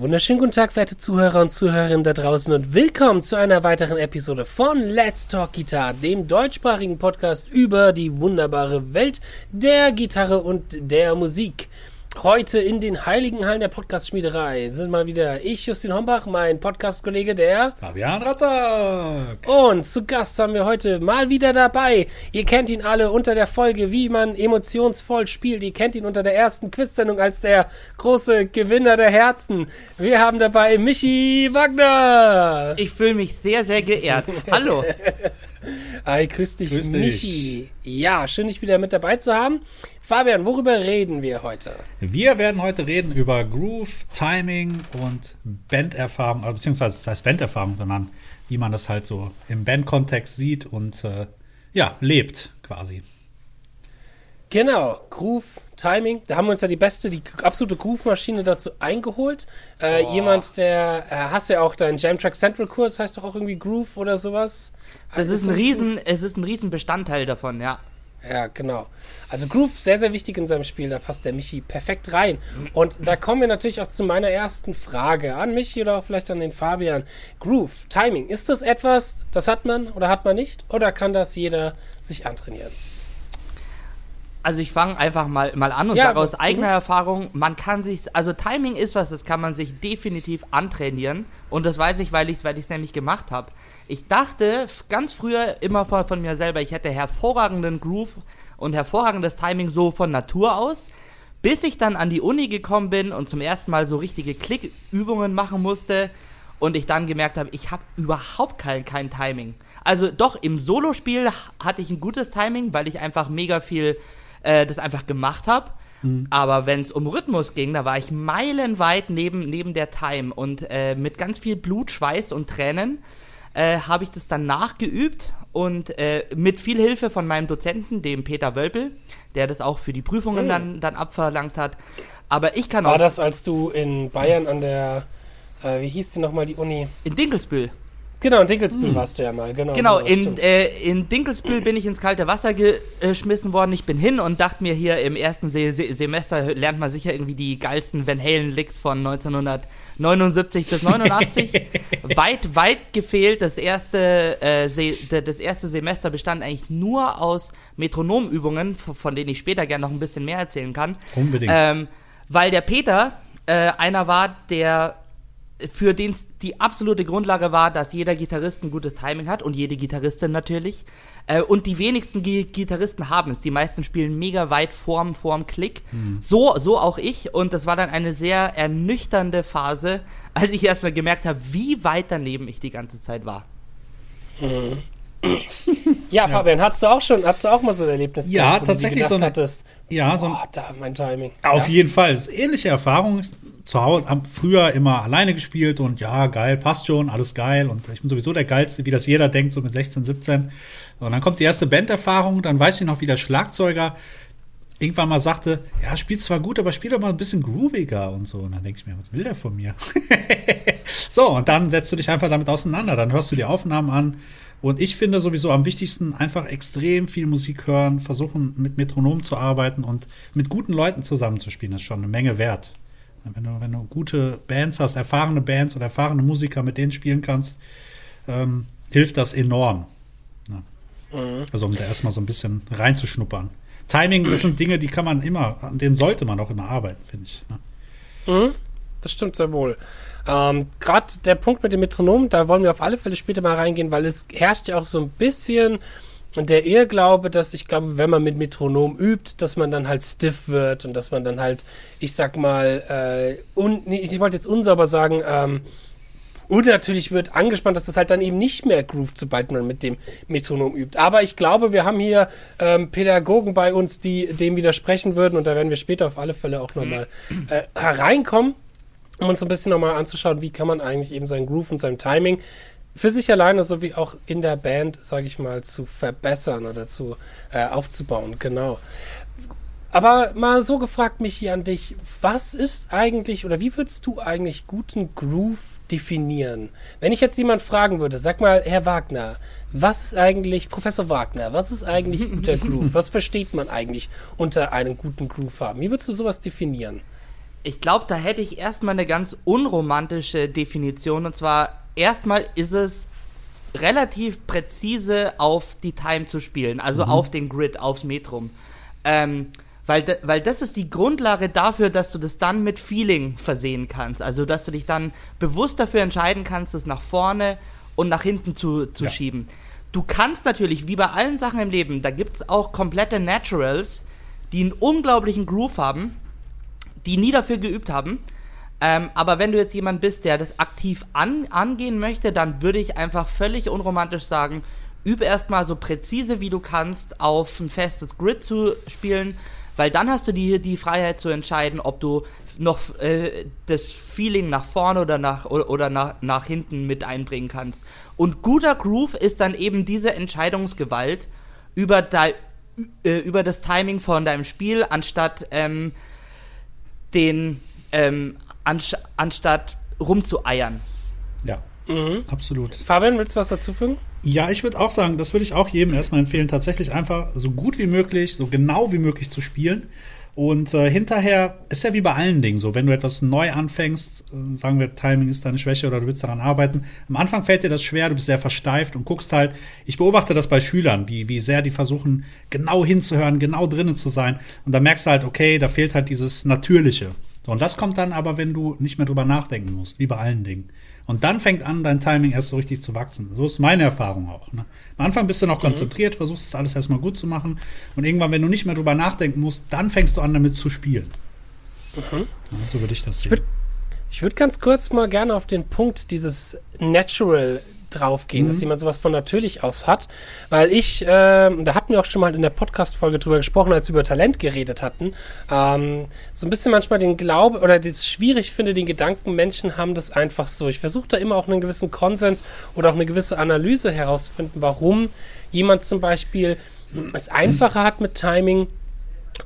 wunderschönen guten Tag, verehrte Zuhörer und Zuhörerinnen da draußen und willkommen zu einer weiteren Episode von Let's Talk Guitar, dem deutschsprachigen Podcast über die wunderbare Welt der Gitarre und der Musik. Heute in den heiligen Hallen der Podcast-Schmiederei sind mal wieder ich, Justin Hombach, mein Podcast-Kollege, der Fabian Ratzak. Und zu Gast haben wir heute mal wieder dabei. Ihr kennt ihn alle unter der Folge, wie man emotionsvoll spielt. Ihr kennt ihn unter der ersten Quiz-Sendung als der große Gewinner der Herzen. Wir haben dabei Michi Wagner. Ich fühle mich sehr, sehr geehrt. Hallo. Hi, grüß dich, Grüß dich. Michi. Ja, schön, dich wieder mit dabei zu haben. Fabian, worüber reden wir heute? Wir werden heute reden über Groove, Timing und Banderfahrung, äh, beziehungsweise was heißt Banderfahrung, sondern wie man das halt so im Bandkontext sieht und äh, ja, lebt quasi. Genau, Groove, Timing. Da haben wir uns ja die beste, die absolute Groove-Maschine dazu eingeholt. Äh, jemand, der, äh, hast ja auch deinen Jamtrack Central Kurs, heißt doch auch irgendwie Groove oder sowas. Das ist ein Riesen, es ist ein Riesenbestandteil davon, ja. Ja, genau. Also Groove, sehr, sehr wichtig in seinem Spiel. Da passt der Michi perfekt rein. Und da kommen wir natürlich auch zu meiner ersten Frage an Michi oder auch vielleicht an den Fabian. Groove, Timing, ist das etwas, das hat man oder hat man nicht? Oder kann das jeder sich antrainieren? Also ich fange einfach mal, mal an und Ja, sage aus mhm. eigener Erfahrung, man kann sich, also Timing ist was, das kann man sich definitiv antrainieren. Und das weiß ich, weil ich es weil ich's nämlich gemacht habe. Ich dachte ganz früher immer von, von mir selber, ich hätte hervorragenden Groove und hervorragendes Timing so von Natur aus. Bis ich dann an die Uni gekommen bin und zum ersten Mal so richtige Klickübungen machen musste und ich dann gemerkt habe, ich habe überhaupt kein, kein Timing. Also doch, im Solospiel hatte ich ein gutes Timing, weil ich einfach mega viel äh, das einfach gemacht habe. Aber wenn es um Rhythmus ging, da war ich meilenweit neben, neben der Time und äh, mit ganz viel Blut, Schweiß und Tränen äh, habe ich das dann nachgeübt und äh, mit viel Hilfe von meinem Dozenten, dem Peter Wölpel, der das auch für die Prüfungen dann, dann abverlangt hat. Aber ich kann War auch das, als du in Bayern an der, äh, wie hieß die nochmal, die Uni? in Dinkelsbühl. Genau, in Dinkelsbühl warst du ja mal, genau. Genau, das in, äh, in Dinkelsbühl bin ich ins kalte Wasser geschmissen worden. Ich bin hin und dachte mir hier im ersten Se Se Semester lernt man sicher irgendwie die geilsten Van Halen Licks von 1979 bis 89. weit, weit gefehlt. Das erste, äh, Se das erste Semester bestand eigentlich nur aus Metronomübungen, von denen ich später gerne noch ein bisschen mehr erzählen kann. Unbedingt. Ähm, weil der Peter äh, einer war, der für den es die absolute Grundlage war, dass jeder Gitarrist ein gutes Timing hat und jede Gitarristin natürlich. Äh, und die wenigsten Gi Gitarristen haben es. Die meisten spielen mega weit vorm, vorm Klick. So, so auch ich. Und das war dann eine sehr ernüchternde Phase, als ich erstmal gemerkt habe, wie weit daneben ich die ganze Zeit war. ja, Fabian, hattest du auch schon, hattest du auch mal so ein Erlebnis Ja, gehabt, wo tatsächlich du so eine- hattest, Ja, so ein, oh, da, mein Timing. auf ja. jeden Fall. Ähnliche Erfahrung. Zu Hause früher immer alleine gespielt und ja, geil, passt schon, alles geil und ich bin sowieso der Geilste, wie das jeder denkt, so mit 16, 17. Und dann kommt die erste Banderfahrung, dann weiß ich noch, wie der Schlagzeuger irgendwann mal sagte, ja, spielt zwar gut, aber spiel doch mal ein bisschen grooviger und so. Und dann denke ich mir, was will der von mir? so, und dann setzt du dich einfach damit auseinander, dann hörst du die Aufnahmen an. Und ich finde sowieso am wichtigsten einfach extrem viel Musik hören, versuchen mit Metronom zu arbeiten und mit guten Leuten zusammenzuspielen, ist schon eine Menge wert. Wenn du, wenn du gute Bands hast, erfahrene Bands oder erfahrene Musiker, mit denen spielen kannst, ähm, hilft das enorm. Ja. Also um da erstmal so ein bisschen reinzuschnuppern. Timing, das sind Dinge, die kann man immer, an denen sollte man auch immer arbeiten, finde ich. Ne? Das stimmt sehr wohl. Ähm, Gerade der Punkt mit dem Metronom, da wollen wir auf alle Fälle später mal reingehen, weil es herrscht ja auch so ein bisschen der Irrglaube, dass ich glaube, wenn man mit Metronom übt, dass man dann halt stiff wird und dass man dann halt, ich sag mal, äh, un, nee, ich wollte jetzt unsauber sagen, ähm, und natürlich wird angespannt, dass das halt dann eben nicht mehr groovt, sobald man mit dem Metronom übt. Aber ich glaube, wir haben hier ähm, Pädagogen bei uns, die dem widersprechen würden. Und da werden wir später auf alle Fälle auch nochmal äh, hereinkommen, um uns ein bisschen nochmal anzuschauen, wie kann man eigentlich eben seinen Groove und sein Timing für sich alleine sowie auch in der Band, sage ich mal, zu verbessern oder zu äh, aufzubauen. Genau. Aber mal so gefragt mich hier an dich, was ist eigentlich oder wie würdest du eigentlich guten Groove definieren? Wenn ich jetzt jemand fragen würde, sag mal, Herr Wagner, was ist eigentlich, Professor Wagner, was ist eigentlich guter Groove? Was versteht man eigentlich unter einem guten Groove haben? Wie würdest du sowas definieren? Ich glaube, da hätte ich erstmal eine ganz unromantische Definition. Und zwar, erstmal ist es relativ präzise auf die Time zu spielen, also mhm. auf den Grid, aufs Metrum. Ähm, weil, de, weil das ist die Grundlage dafür, dass du das dann mit Feeling versehen kannst. Also, dass du dich dann bewusst dafür entscheiden kannst, es nach vorne und nach hinten zu, zu ja. schieben. Du kannst natürlich, wie bei allen Sachen im Leben, da gibt es auch komplette Naturals, die einen unglaublichen Groove haben, die nie dafür geübt haben. Ähm, aber wenn du jetzt jemand bist, der das aktiv an, angehen möchte, dann würde ich einfach völlig unromantisch sagen, übe erstmal so präzise wie du kannst auf ein festes Grid zu spielen, weil dann hast du die, die Freiheit zu entscheiden, ob du noch äh, das Feeling nach vorne oder nach, oder nach, nach hinten mit einbringen kannst. Und guter Groove ist dann eben diese Entscheidungsgewalt über, de, äh, über das Timing von deinem Spiel, anstatt ähm, den ähm, anst anstatt rumzueiern. Ja, mhm. absolut. Fabian, willst du was dazu fügen? Ja, ich würde auch sagen, das würde ich auch jedem erstmal empfehlen, tatsächlich einfach so gut wie möglich, so genau wie möglich zu spielen. Und äh, hinterher ist ja wie bei allen Dingen so, wenn du etwas neu anfängst, äh, sagen wir, Timing ist deine Schwäche oder du willst daran arbeiten, am Anfang fällt dir das schwer, du bist sehr versteift und guckst halt, ich beobachte das bei Schülern, wie, wie sehr die versuchen, genau hinzuhören, genau drinnen zu sein. Und da merkst du halt, okay, da fehlt halt dieses Natürliche. Und das kommt dann aber, wenn du nicht mehr drüber nachdenken musst, wie bei allen Dingen. Und dann fängt an, dein Timing erst so richtig zu wachsen. So ist meine Erfahrung auch. Ne? Am Anfang bist du noch mhm. konzentriert, versuchst es alles erstmal gut zu machen. Und irgendwann, wenn du nicht mehr drüber nachdenken musst, dann fängst du an, damit zu spielen. Mhm. Ja, so würde ich das sehen. Ich würde würd ganz kurz mal gerne auf den Punkt dieses Natural draufgehen, mhm. dass jemand sowas von natürlich aus hat. Weil ich, äh, da hatten wir auch schon mal in der Podcast-Folge drüber gesprochen, als wir über Talent geredet hatten, ähm, so ein bisschen manchmal den Glaube oder das schwierig finde, den Gedanken, Menschen haben das einfach so. Ich versuche da immer auch einen gewissen Konsens oder auch eine gewisse Analyse herauszufinden, warum jemand zum Beispiel es einfacher hat mit Timing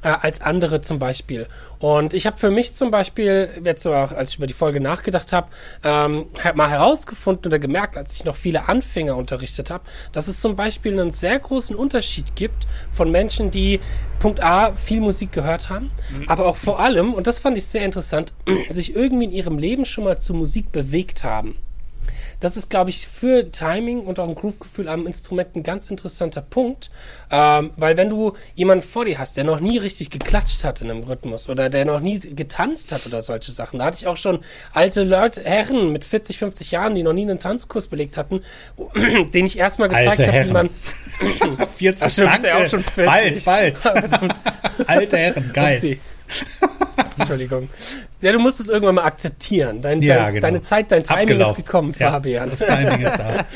als andere zum Beispiel. Und ich habe für mich zum Beispiel, jetzt auch, als ich über die Folge nachgedacht habe, ähm, mal herausgefunden oder gemerkt, als ich noch viele Anfänger unterrichtet habe, dass es zum Beispiel einen sehr großen Unterschied gibt von Menschen, die Punkt A viel Musik gehört haben, mhm. aber auch vor allem, und das fand ich sehr interessant, sich irgendwie in ihrem Leben schon mal zu Musik bewegt haben. Das ist, glaube ich, für Timing und auch ein Groove-Gefühl am Instrument ein ganz interessanter Punkt, ähm, weil wenn du jemanden vor dir hast, der noch nie richtig geklatscht hat in einem Rhythmus oder der noch nie getanzt hat oder solche Sachen, da hatte ich auch schon alte Leute, Herren mit 40, 50 Jahren, die noch nie einen Tanzkurs belegt hatten, den ich erstmal gezeigt habe, wie man 40 Ach, stimmt, ist ja auch schon 40. Bald, bald. Alte Herren, geil. Entschuldigung. Ja, du musst es irgendwann mal akzeptieren. Dein, ja, dein, genau. Deine Zeit, dein Timing Abgelaufen. ist gekommen, ja, Fabian. Das Timing ist da.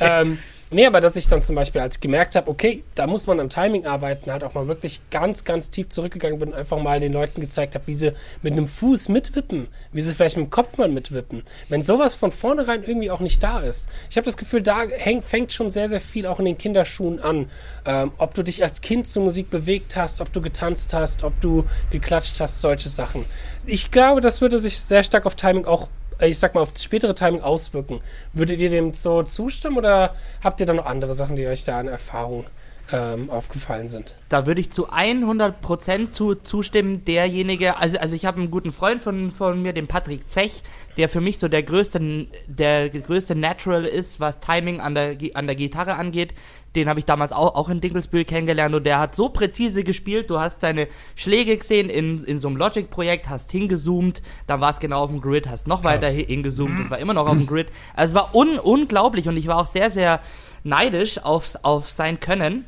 ähm, Nee, aber dass ich dann zum Beispiel, als ich gemerkt habe, okay, da muss man am Timing arbeiten, halt auch mal wirklich ganz, ganz tief zurückgegangen bin und einfach mal den Leuten gezeigt habe, wie sie mit einem Fuß mitwippen, wie sie vielleicht mit dem Kopf mal mitwippen. Wenn sowas von vornherein irgendwie auch nicht da ist. Ich habe das Gefühl, da häng, fängt schon sehr, sehr viel auch in den Kinderschuhen an. Ähm, ob du dich als Kind zur Musik bewegt hast, ob du getanzt hast, ob du geklatscht hast, solche Sachen. Ich glaube, das würde sich sehr stark auf Timing auch ich sag mal, auf das spätere Timing auswirken. Würdet ihr dem so zustimmen oder habt ihr da noch andere Sachen, die euch da an Erfahrung ähm, aufgefallen sind? Da würde ich zu 100% zu, zustimmen. Derjenige, also, also ich habe einen guten Freund von, von mir, den Patrick Zech, der für mich so der größte, der größte Natural ist, was Timing an der, an der Gitarre angeht. Den habe ich damals auch, auch in Dinkelsbühl kennengelernt und der hat so präzise gespielt. Du hast seine Schläge gesehen in, in so einem Logic-Projekt, hast hingezoomt, dann war es genau auf dem Grid, hast noch Krass. weiter hingezoomt, das war immer noch auf dem Grid. Also es war un, unglaublich und ich war auch sehr, sehr neidisch auf, auf sein Können.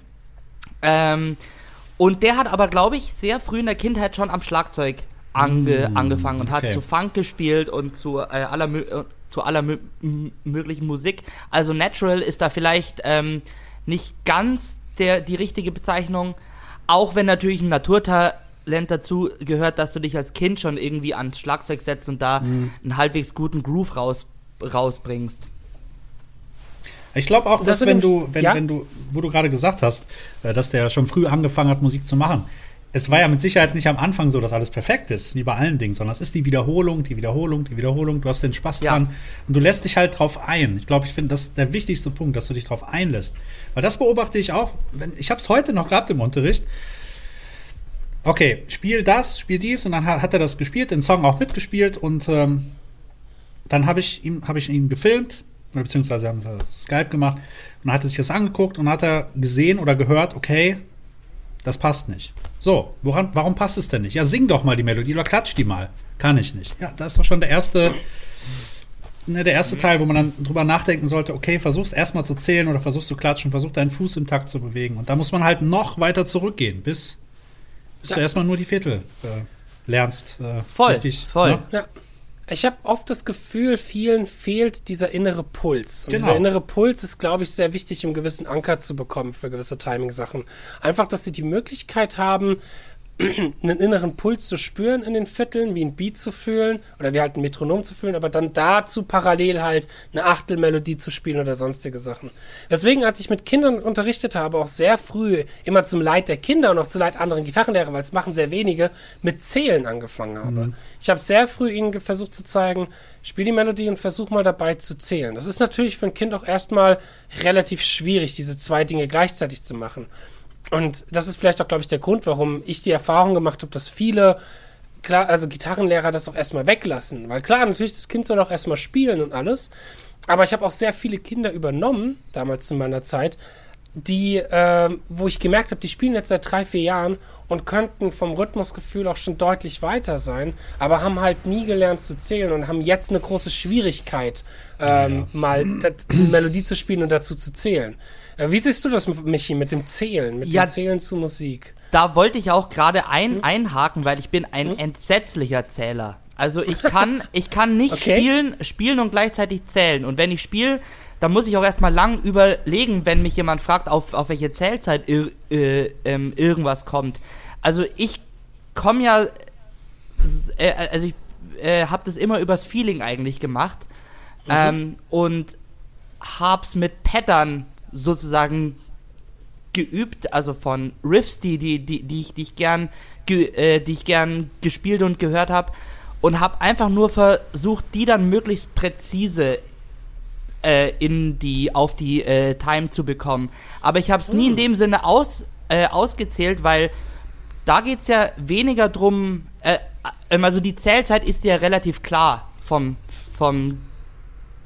Ähm, und der hat aber, glaube ich, sehr früh in der Kindheit schon am Schlagzeug ange, mm, angefangen und okay. hat zu Funk gespielt und zu äh, aller, äh, zu aller möglichen Musik. Also Natural ist da vielleicht ähm, nicht ganz der, die richtige Bezeichnung, auch wenn natürlich ein Naturtalent dazu gehört, dass du dich als Kind schon irgendwie ans Schlagzeug setzt und da mm. einen halbwegs guten Groove raus, rausbringst. Ich glaube auch, dass das wenn du, wenn, ja? wenn du, wo du gerade gesagt hast, äh, dass der schon früh angefangen hat, Musik zu machen. Es war ja mit Sicherheit nicht am Anfang so, dass alles perfekt ist, wie bei allen Dingen, sondern es ist die Wiederholung, die Wiederholung, die Wiederholung. Du hast den Spaß ja. dran und du lässt dich halt drauf ein. Ich glaube, ich finde, das ist der wichtigste Punkt, dass du dich drauf einlässt. Weil das beobachte ich auch. Wenn, ich habe es heute noch gehabt im Unterricht okay, spiel das, spiel dies und dann hat, hat er das gespielt, den Song auch mitgespielt und ähm, dann habe ich ihm habe ich ihn gefilmt oder beziehungsweise haben sie Skype gemacht und hat er sich das angeguckt und hat er gesehen oder gehört, okay, das passt nicht. So, woran, warum passt es denn nicht? Ja, sing doch mal die Melodie oder klatsch die mal. Kann ich nicht. Ja, das ist doch schon der erste, ne, der erste Teil, wo man dann drüber nachdenken sollte, okay, versuchst erstmal zu zählen oder versuchst zu klatschen, versuch deinen Fuß im Takt zu bewegen. Und da muss man halt noch weiter zurückgehen, bis, bis Ja. du erstmal nur die Viertel äh, lernst. Äh, Voll, richtig, voll. ne? Ja. Ich habe oft das Gefühl, vielen fehlt dieser innere Puls. Und Genau. dieser innere Puls ist, glaube ich, sehr wichtig, um einen gewissen Anker zu bekommen für gewisse Timing-Sachen. Einfach, dass sie die Möglichkeit haben, einen inneren Puls zu spüren in den Vierteln, wie ein Beat zu fühlen oder wie halt ein Metronom zu fühlen, aber dann dazu parallel halt eine Achtelmelodie zu spielen oder sonstige Sachen. Deswegen, als ich mit Kindern unterrichtet habe, auch sehr früh, immer zum Leid der Kinder und auch zu Leid anderen Gitarrenlehrer, weil es machen sehr wenige, mit Zählen angefangen habe. Ich habe sehr früh ihnen versucht zu zeigen, spiel die Melodie und versuch mal dabei zu zählen. Das ist natürlich für ein Kind auch erstmal relativ schwierig, diese zwei Dinge gleichzeitig zu machen. Und das ist vielleicht auch, glaube ich, der Grund, warum ich die Erfahrung gemacht habe, dass viele, klar, also Gitarrenlehrer das auch erstmal weglassen. Weil klar, natürlich, das Kind soll auch erstmal spielen und alles. Aber ich habe auch sehr viele Kinder übernommen, damals zu meiner Zeit, die, ähm, wo ich gemerkt habe, die spielen jetzt seit drei, vier Jahren und könnten vom Rhythmusgefühl auch schon deutlich weiter sein, aber haben halt nie gelernt zu zählen und haben jetzt eine große Schwierigkeit, ähm, mal dat- eine Melodie zu spielen und dazu zu zählen. Äh, wie siehst du das, Michi, mit dem Zählen, mit Ja. dem Zählen zu Musik? Da wollte ich auch gerade Hm? ein, einhaken, weil ich bin ein entsetzlicher Zähler. Also ich kann, ich kann nicht Okay. spielen, spielen und gleichzeitig zählen. Und wenn ich spiele, dann muss ich auch erstmal lang überlegen, wenn mich jemand fragt, auf, auf welche Zählzeit ir, äh, ähm, irgendwas kommt. Also ich komme ja, s- äh, also ich äh, habe das immer übers Feeling eigentlich gemacht ähm, und hab's mit Pattern sozusagen geübt, also von Riffs, die, die, die, die, ich, die ich gern ge, äh, die ich gern gespielt und gehört habe und habe einfach nur versucht, die dann möglichst präzise äh, in die auf die äh, Time zu bekommen. Aber ich habe es nie in dem Sinne aus, äh, ausgezählt, weil da geht's ja weniger drum, äh, ähm, also die Zählzeit ist ja relativ klar vom, vom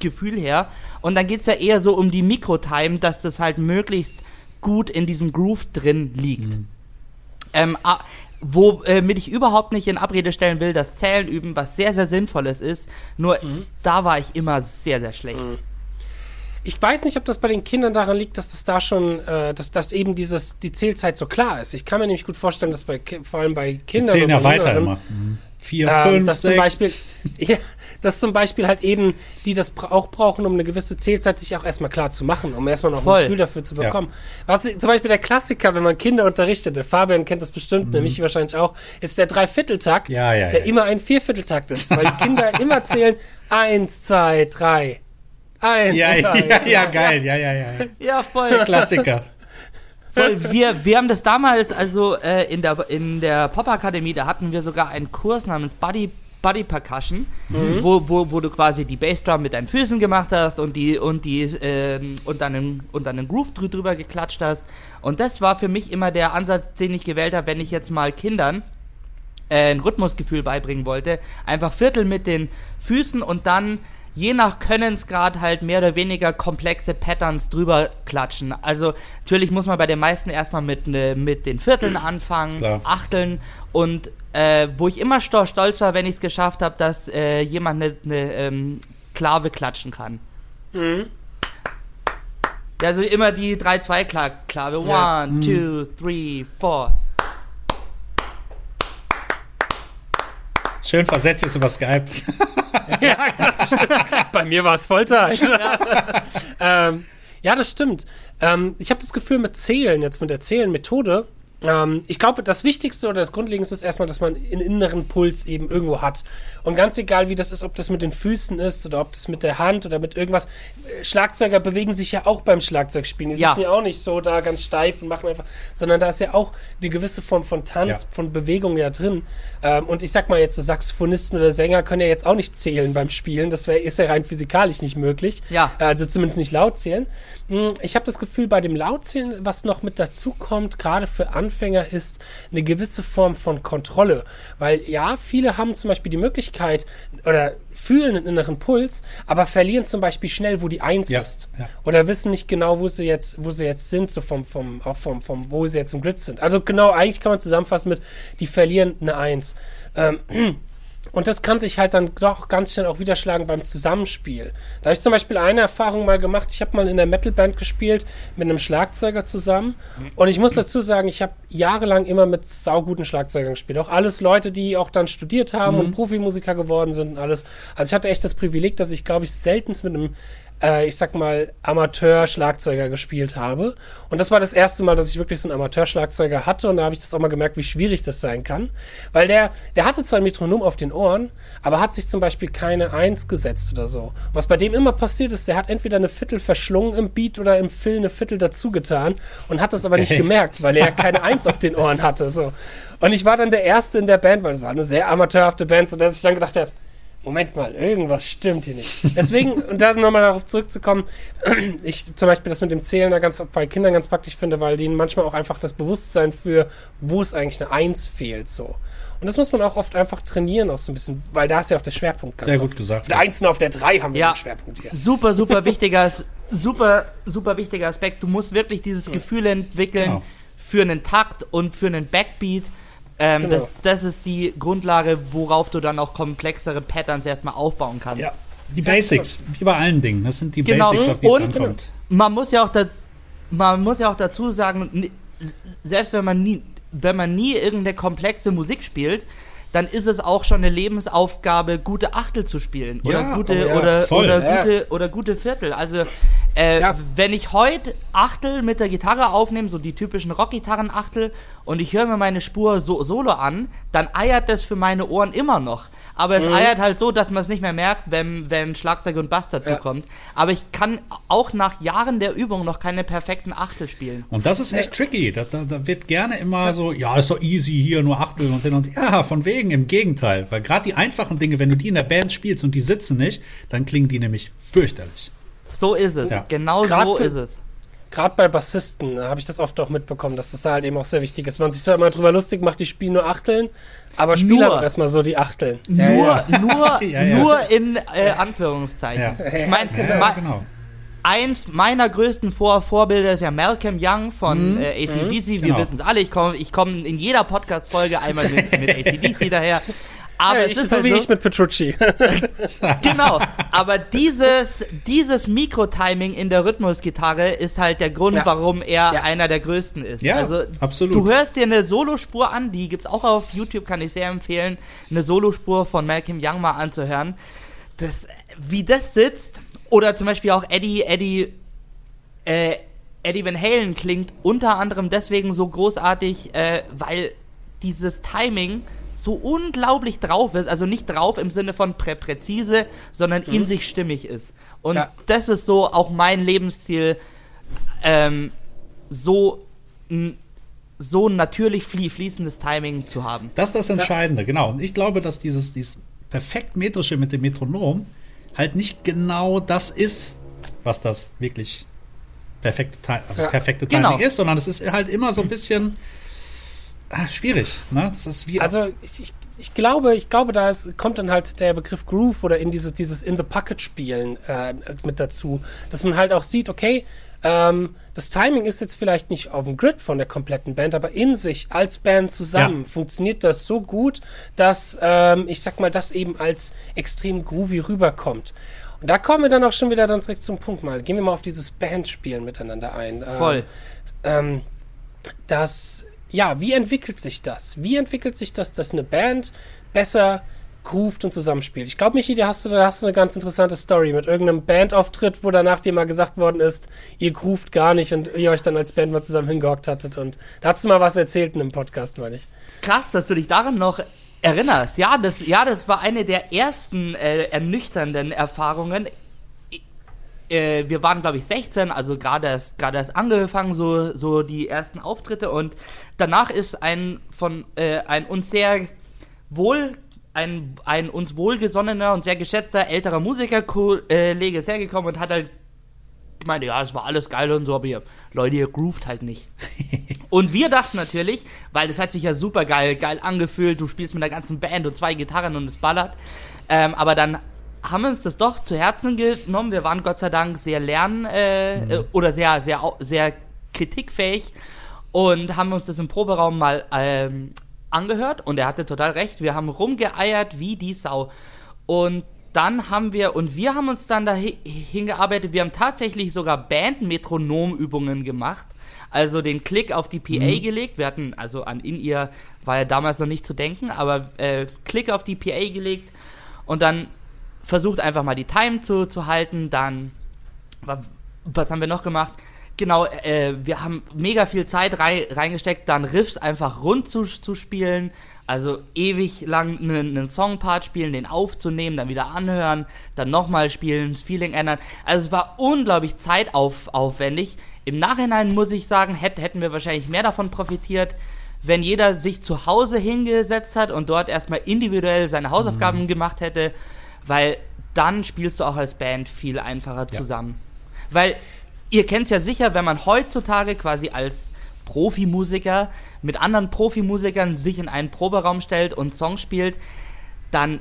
Gefühl her. Und dann geht's ja eher so um die Mikrotime, dass das halt möglichst gut in diesem Groove drin liegt. Ähm, ah, womit ich überhaupt nicht in Abrede stellen will, dass Zählen üben was sehr, sehr Sinnvolles ist. Nur da war ich immer sehr, sehr schlecht. Ich weiß nicht, ob das bei den Kindern daran liegt, dass das da schon, äh, dass, dass eben dieses, die Zählzeit so klar ist. Ich kann mir nämlich gut vorstellen, dass bei, vor allem bei Die Kindern zählen ja weiter immer. Mhm. Vier, ähm, fünf, dass sechs. zum Beispiel, ja, dass zum Beispiel halt eben, die das auch brauchen, um eine gewisse Zählzeit sich auch erstmal klar zu machen, um erstmal noch Voll. ein Gefühl dafür zu Ja. bekommen. Was zum Beispiel der Klassiker, wenn man Kinder unterrichtet, der Fabian kennt das bestimmt, Mhm. nämlich wahrscheinlich auch, ist der Dreivierteltakt, Ja, ja, der ja. immer ein Viervierteltakt ist, weil die Kinder immer zählen, eins, zwei, drei. Eins, ja, zwei, ja, drei. ja, geil, ja, ja, ja. ja. Ja, voll. Klassiker. voll. Wir, wir haben das damals, also äh, in der, in der Pop-Akademie, da hatten wir sogar einen Kurs namens Body, Body Percussion, wo, wo, wo du quasi die Bassdrum mit deinen Füßen gemacht hast und die und die ähm, und dann einen, und dann einen Groove drü- drüber geklatscht hast. Und das war für mich immer der Ansatz, den ich gewählt habe, wenn ich jetzt mal Kindern äh, ein Rhythmusgefühl beibringen wollte. Einfach Viertel mit den Füßen und dann je nach Könnensgrad halt mehr oder weniger komplexe Patterns drüber klatschen. Also natürlich muss man bei den meisten erstmal mit, ne, mit den Vierteln anfangen, Klar. Achteln und äh, wo ich immer sto stolz war, wenn ich es geschafft habe, dass äh, jemand eine ne, ähm, Klave klatschen kann. Mhm. Also immer die 3-2-Klave. Ja. One, two, three, four. Schön versetzt jetzt über Skype. Bei mir war es Vollzeit. ähm, ja, das stimmt. Ähm, ich habe das Gefühl, mit Zählen, jetzt mit der Zählenmethode, ähm, ich glaube, das Wichtigste oder das Grundlegendste ist erstmal, dass man einen inneren Puls eben irgendwo hat. Und ganz egal, wie das ist, ob das mit den Füßen ist oder ob das mit der Hand oder mit irgendwas. äh, Schlagzeuger bewegen sich ja auch beim Schlagzeugspielen. Die Ja. sitzen ja auch nicht so da ganz steif und machen einfach, sondern da ist ja auch eine gewisse Form von Tanz, Ja. von Bewegung ja drin. Ähm, und ich sag mal jetzt, so Saxophonisten oder Sänger können ja jetzt auch nicht zählen beim Spielen. Das wär, ist ja rein physikalisch nicht möglich. Ja. Also zumindest nicht laut zählen. Hm, Ich habe das Gefühl, bei dem Lautzählen, was noch mit dazu kommt, gerade für Anfänger, Anfänger ist eine gewisse Form von Kontrolle. Weil ja, viele haben zum Beispiel die Möglichkeit oder fühlen einen inneren Puls, aber verlieren zum Beispiel schnell, wo die Eins Ja, ist. ja. Oder wissen nicht genau, wo sie jetzt, wo sie jetzt sind, so vom, vom, auch vom, vom, wo sie jetzt im Grid sind. Also genau, eigentlich kann man zusammenfassen mit, die verlieren eine Eins. Ähm, und das kann sich halt dann doch ganz schnell auch widerschlagen beim Zusammenspiel. Da habe ich zum Beispiel eine Erfahrung mal gemacht. Ich habe mal in der Metalband gespielt mit einem Schlagzeuger zusammen. Und ich muss dazu sagen, ich habe jahrelang immer mit sauguten Schlagzeugern gespielt. Auch alles Leute, die auch dann studiert haben und Profimusiker geworden sind und alles. Also ich hatte echt das Privileg, dass ich, glaube ich, seltenst mit einem äh, ich sag mal, Amateur-Schlagzeuger gespielt habe. Und das war das erste Mal, dass ich wirklich so einen Amateur-Schlagzeuger hatte. Und da habe ich das auch mal gemerkt, wie schwierig das sein kann. Weil der, der hatte zwar ein Metronom auf den Ohren, aber hat sich zum Beispiel keine Eins gesetzt oder so. Was bei dem immer passiert ist, der hat entweder eine Viertel verschlungen im Beat oder im Fill eine Viertel dazu getan und hat das aber nicht gemerkt, weil er keine Eins auf den Ohren hatte. So. Und ich war dann der Erste in der Band, weil es war eine sehr amateurhafte Band, so dass ich dann gedacht habe, Moment mal, irgendwas stimmt hier nicht. Deswegen, und da nochmal darauf zurückzukommen, ich zum Beispiel das mit dem Zählen da ganz bei Kindern ganz praktisch finde, weil denen manchmal auch einfach das Bewusstsein für, wo es eigentlich eine Eins fehlt, so. Und das muss man auch oft einfach trainieren, auch so ein bisschen, weil da ist ja auch der Schwerpunkt ganz Sehr gut oft. gesagt. Auf der Eins und auf der Drei haben wir Ja. den Schwerpunkt hier. Super, super wichtiger, super, super wichtiger Aspekt. Du musst wirklich dieses Gefühl entwickeln Genau. für einen Takt und für einen Backbeat. Ähm, Genau. das, das ist die Grundlage, worauf du dann auch komplexere Patterns erstmal aufbauen kannst. Ja, die Basics, wie bei allen Dingen. Das sind die Genau. Basics, auf die es Und- ankommt. Man muss ja auch da, man muss ja auch dazu sagen, ni- selbst wenn man nie, wenn man nie irgendeine komplexe Musik spielt, dann ist es auch schon eine Lebensaufgabe, gute Achtel zu spielen oder Ja, gute oh ja, oder voll. oder Ja. gute oder gute Viertel. Also äh, wenn ich heute Achtel mit der Gitarre aufnehme, so die typischen Rockgitarren Achtel, und ich höre mir meine Spur so solo an, dann eiert das für meine Ohren immer noch. Aber Mhm. es eiert halt so, dass man es nicht mehr merkt, wenn, wenn Schlagzeug und Bass dazu kommt. Aber ich kann auch nach Jahren der Übung noch keine perfekten Achtel spielen. Und das ist echt tricky. Da, da, da wird gerne immer so, ja, ist doch easy hier, nur Achtel und hin und ja, von wegen, im Gegenteil. Weil gerade die einfachen Dinge, wenn du die in der Band spielst und die sitzen nicht, dann klingen die nämlich fürchterlich. So ist es. Ja. Genau Grad so für- ist es. Gerade bei Bassisten habe ich das oft auch mitbekommen, dass das da halt eben auch sehr wichtig ist. Man sich da immer drüber lustig macht, die spielen nur Achteln, aber spielen Nur. halt auch erstmal so die Achteln. Nur, nur, Ja, ja. nur in äh, Anführungszeichen. Ja. Ich meine, Ja, genau. Eins meiner größten Vor Vorbilder ist ja Malcolm Young von äh, ACDC. Wir Genau. wissen es alle, ich komme ich komm in jeder Podcast-Folge einmal mit, mit ACDC daher. Aber Ja, es ist so halt wie so, ich mit Petrucci. Genau, aber dieses, dieses Mikro-Timing in der Rhythmusgitarre ist halt der Grund, Ja. warum er Ja. einer der größten ist. Ja, also, absolut. Du hörst dir eine Solospur an, die gibt's auch auf YouTube, kann ich sehr empfehlen, eine Solospur von Malcolm Young mal anzuhören. Das, wie das sitzt, oder zum Beispiel auch Eddie, Eddie, äh, Eddie Van Halen klingt unter anderem deswegen so großartig, äh, weil dieses Timing so unglaublich drauf ist, also nicht drauf im Sinne von prä präzise, sondern in sich stimmig ist. Und Ja. das ist so auch mein Lebensziel, ähm, so n- so natürlich flie fließendes Timing zu haben. Das ist das Entscheidende, genau. Und ich glaube, dass dieses, dieses perfekt metrische mit dem Metronom halt nicht genau das ist, was das wirklich perfekte, also Ja. perfekte Genau. Timing ist, sondern es ist halt immer so ein bisschen ah, schwierig. Ne? Das ist wie Also ich, ich, ich glaube, ich glaube, da ist, kommt dann halt der Begriff Groove oder in dieses, dieses in the Pocket spielen äh, mit dazu, dass man halt auch sieht, okay, ähm, das Timing ist jetzt vielleicht nicht auf dem Grid von der kompletten Band, aber in sich als Band zusammen Ja. funktioniert das so gut, dass ähm, ich sag mal, das eben als extrem groovy rüberkommt. Und da kommen wir dann auch schon wieder dann direkt zum Punkt mal. Gehen wir mal auf dieses Bandspielen miteinander ein. Ähm, Voll. ähm, das, ja, wie entwickelt sich das? Wie entwickelt sich das, dass eine Band besser groovt und zusammenspielt? Ich glaube, Michi, da hast du, da hast du eine ganz interessante Story mit irgendeinem Bandauftritt, wo danach dir mal gesagt worden ist, ihr groovt gar nicht und ihr euch dann als Band mal zusammen hingehockt hattet und da hast du mal was erzählt in einem Podcast, meine ich. Krass, dass du dich daran noch erinnerst. Ja, das, ja, das war eine der ersten äh, ernüchternden Erfahrungen. Äh, wir waren, glaube ich, 16, also gerade erst, gerade erst angefangen, so, so die ersten Auftritte. Und danach ist ein von äh, ein uns sehr wohl, ein, ein uns wohlgesonnener und sehr geschätzter älterer Musikerkollege ist hergekommen und hat halt gemeint, ja, es war alles geil und so, aber ihr, Leute, ihr groovt halt nicht. und wir dachten natürlich, weil das hat sich ja super geil, geil angefühlt, du spielst mit der ganzen Band und zwei Gitarren und es ballert. Ähm, aber dann haben wir uns das doch zu Herzen genommen. Wir waren Gott sei Dank sehr lernen äh, mhm. oder sehr, sehr, sehr kritikfähig und haben uns das im Proberaum mal ähm, angehört und er hatte total recht. Wir haben rumgeeiert wie die Sau. Und dann haben wir, und wir haben uns dann dahin hingearbeitet, wir haben tatsächlich sogar Band-Metronom-Übungen gemacht. Also den Klick auf die PA mhm. gelegt. Wir hatten, also an in ihr war ja damals noch nicht zu denken, aber äh, Klick auf die PA gelegt und dann versucht einfach mal die Time zu, zu halten. Dann, was haben wir noch gemacht? Genau, äh, wir haben mega viel Zeit rein, reingesteckt, dann Riffs einfach rund zu, zu spielen. Also ewig lang einen, einen Songpart spielen, den aufzunehmen, dann wieder anhören, dann nochmal spielen, das Feeling ändern. Also es war unglaublich zeitaufwendig. Im Nachhinein muss ich sagen, hätten wir wahrscheinlich mehr davon profitiert, wenn jeder sich zu Hause hingesetzt hat und dort erstmal individuell seine Hausaufgaben mhm. gemacht hätte weil dann spielst du auch als Band viel einfacher zusammen. Ja. Weil ihr kennt ja sicher, wenn man heutzutage quasi als Profimusiker mit anderen Profimusikern sich in einen Proberaum stellt und Songs spielt, dann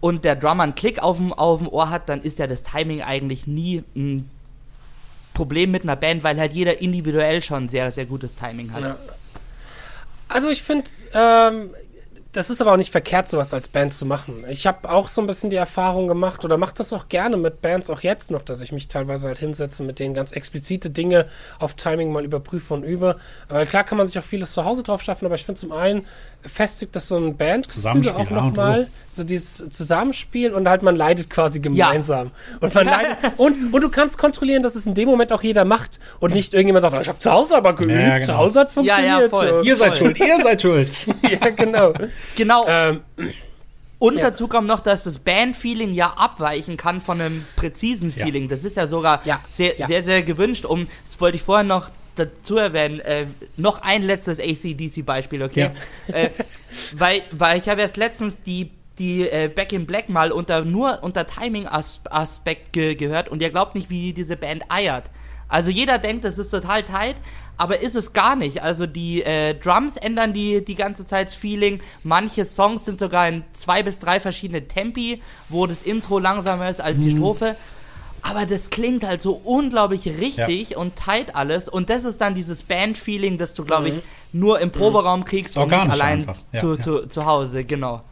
und der Drummer einen Klick auf dem, auf dem Ohr hat, dann ist ja das Timing eigentlich nie ein Problem mit einer Band, weil halt jeder individuell schon sehr, sehr gutes Timing hat. Ja. Also ich finde, ähm, das ist aber auch nicht verkehrt, sowas als Band zu machen. Ich habe auch so ein bisschen die Erfahrung gemacht oder mache das auch gerne mit Bands, auch jetzt noch, dass ich mich teilweise halt hinsetze, mit denen ganz explizite Dinge auf Timing mal überprüfe und übe. Weil klar kann man sich auch vieles zu Hause drauf schaffen, aber ich finde zum einen festigt das so ein Bandgefüge auch nochmal, so dieses Zusammenspiel und halt man leidet quasi gemeinsam. Ja. Und man leidet und, und du kannst kontrollieren, dass es in dem Moment auch jeder macht und nicht irgendjemand sagt, oh, ich habe zu Hause aber geübt, ja, genau. zu Hause hat's funktioniert. Ja, ja, voll. Ihr seid schuld, ihr seid schuld. ja, genau. Genau. Ähm, und ja. dazu kommt noch, dass das Band-Feeling ja abweichen kann von einem präzisen Feeling. Ja. Das ist ja sogar ja. Sehr, sehr, sehr gewünscht. Um, das wollte ich vorher noch dazu erwähnen, äh, noch ein letztes ACDC-Beispiel, okay? Äh, weil, weil ich habe erst letztens die die äh, Back in Black mal unter nur unter Timing-Aspekt ge gehört und ihr glaubt nicht, wie diese Band eiert. Also jeder denkt, das ist total tight, aber ist es gar nicht. Also die äh, Drums ändern die, die ganze Zeit das Feeling. Manche Songs sind sogar in zwei bis drei verschiedene Tempi, wo das Intro langsamer ist als die mhm. Strophe. Aber das klingt halt so unglaublich richtig ja. und tight alles. Und das ist dann dieses Band-Feeling, das du, glaube ich, mhm. nur im Proberaum kriegst und nicht allein ja, zu, ja. Zu, zu Hause. Genau.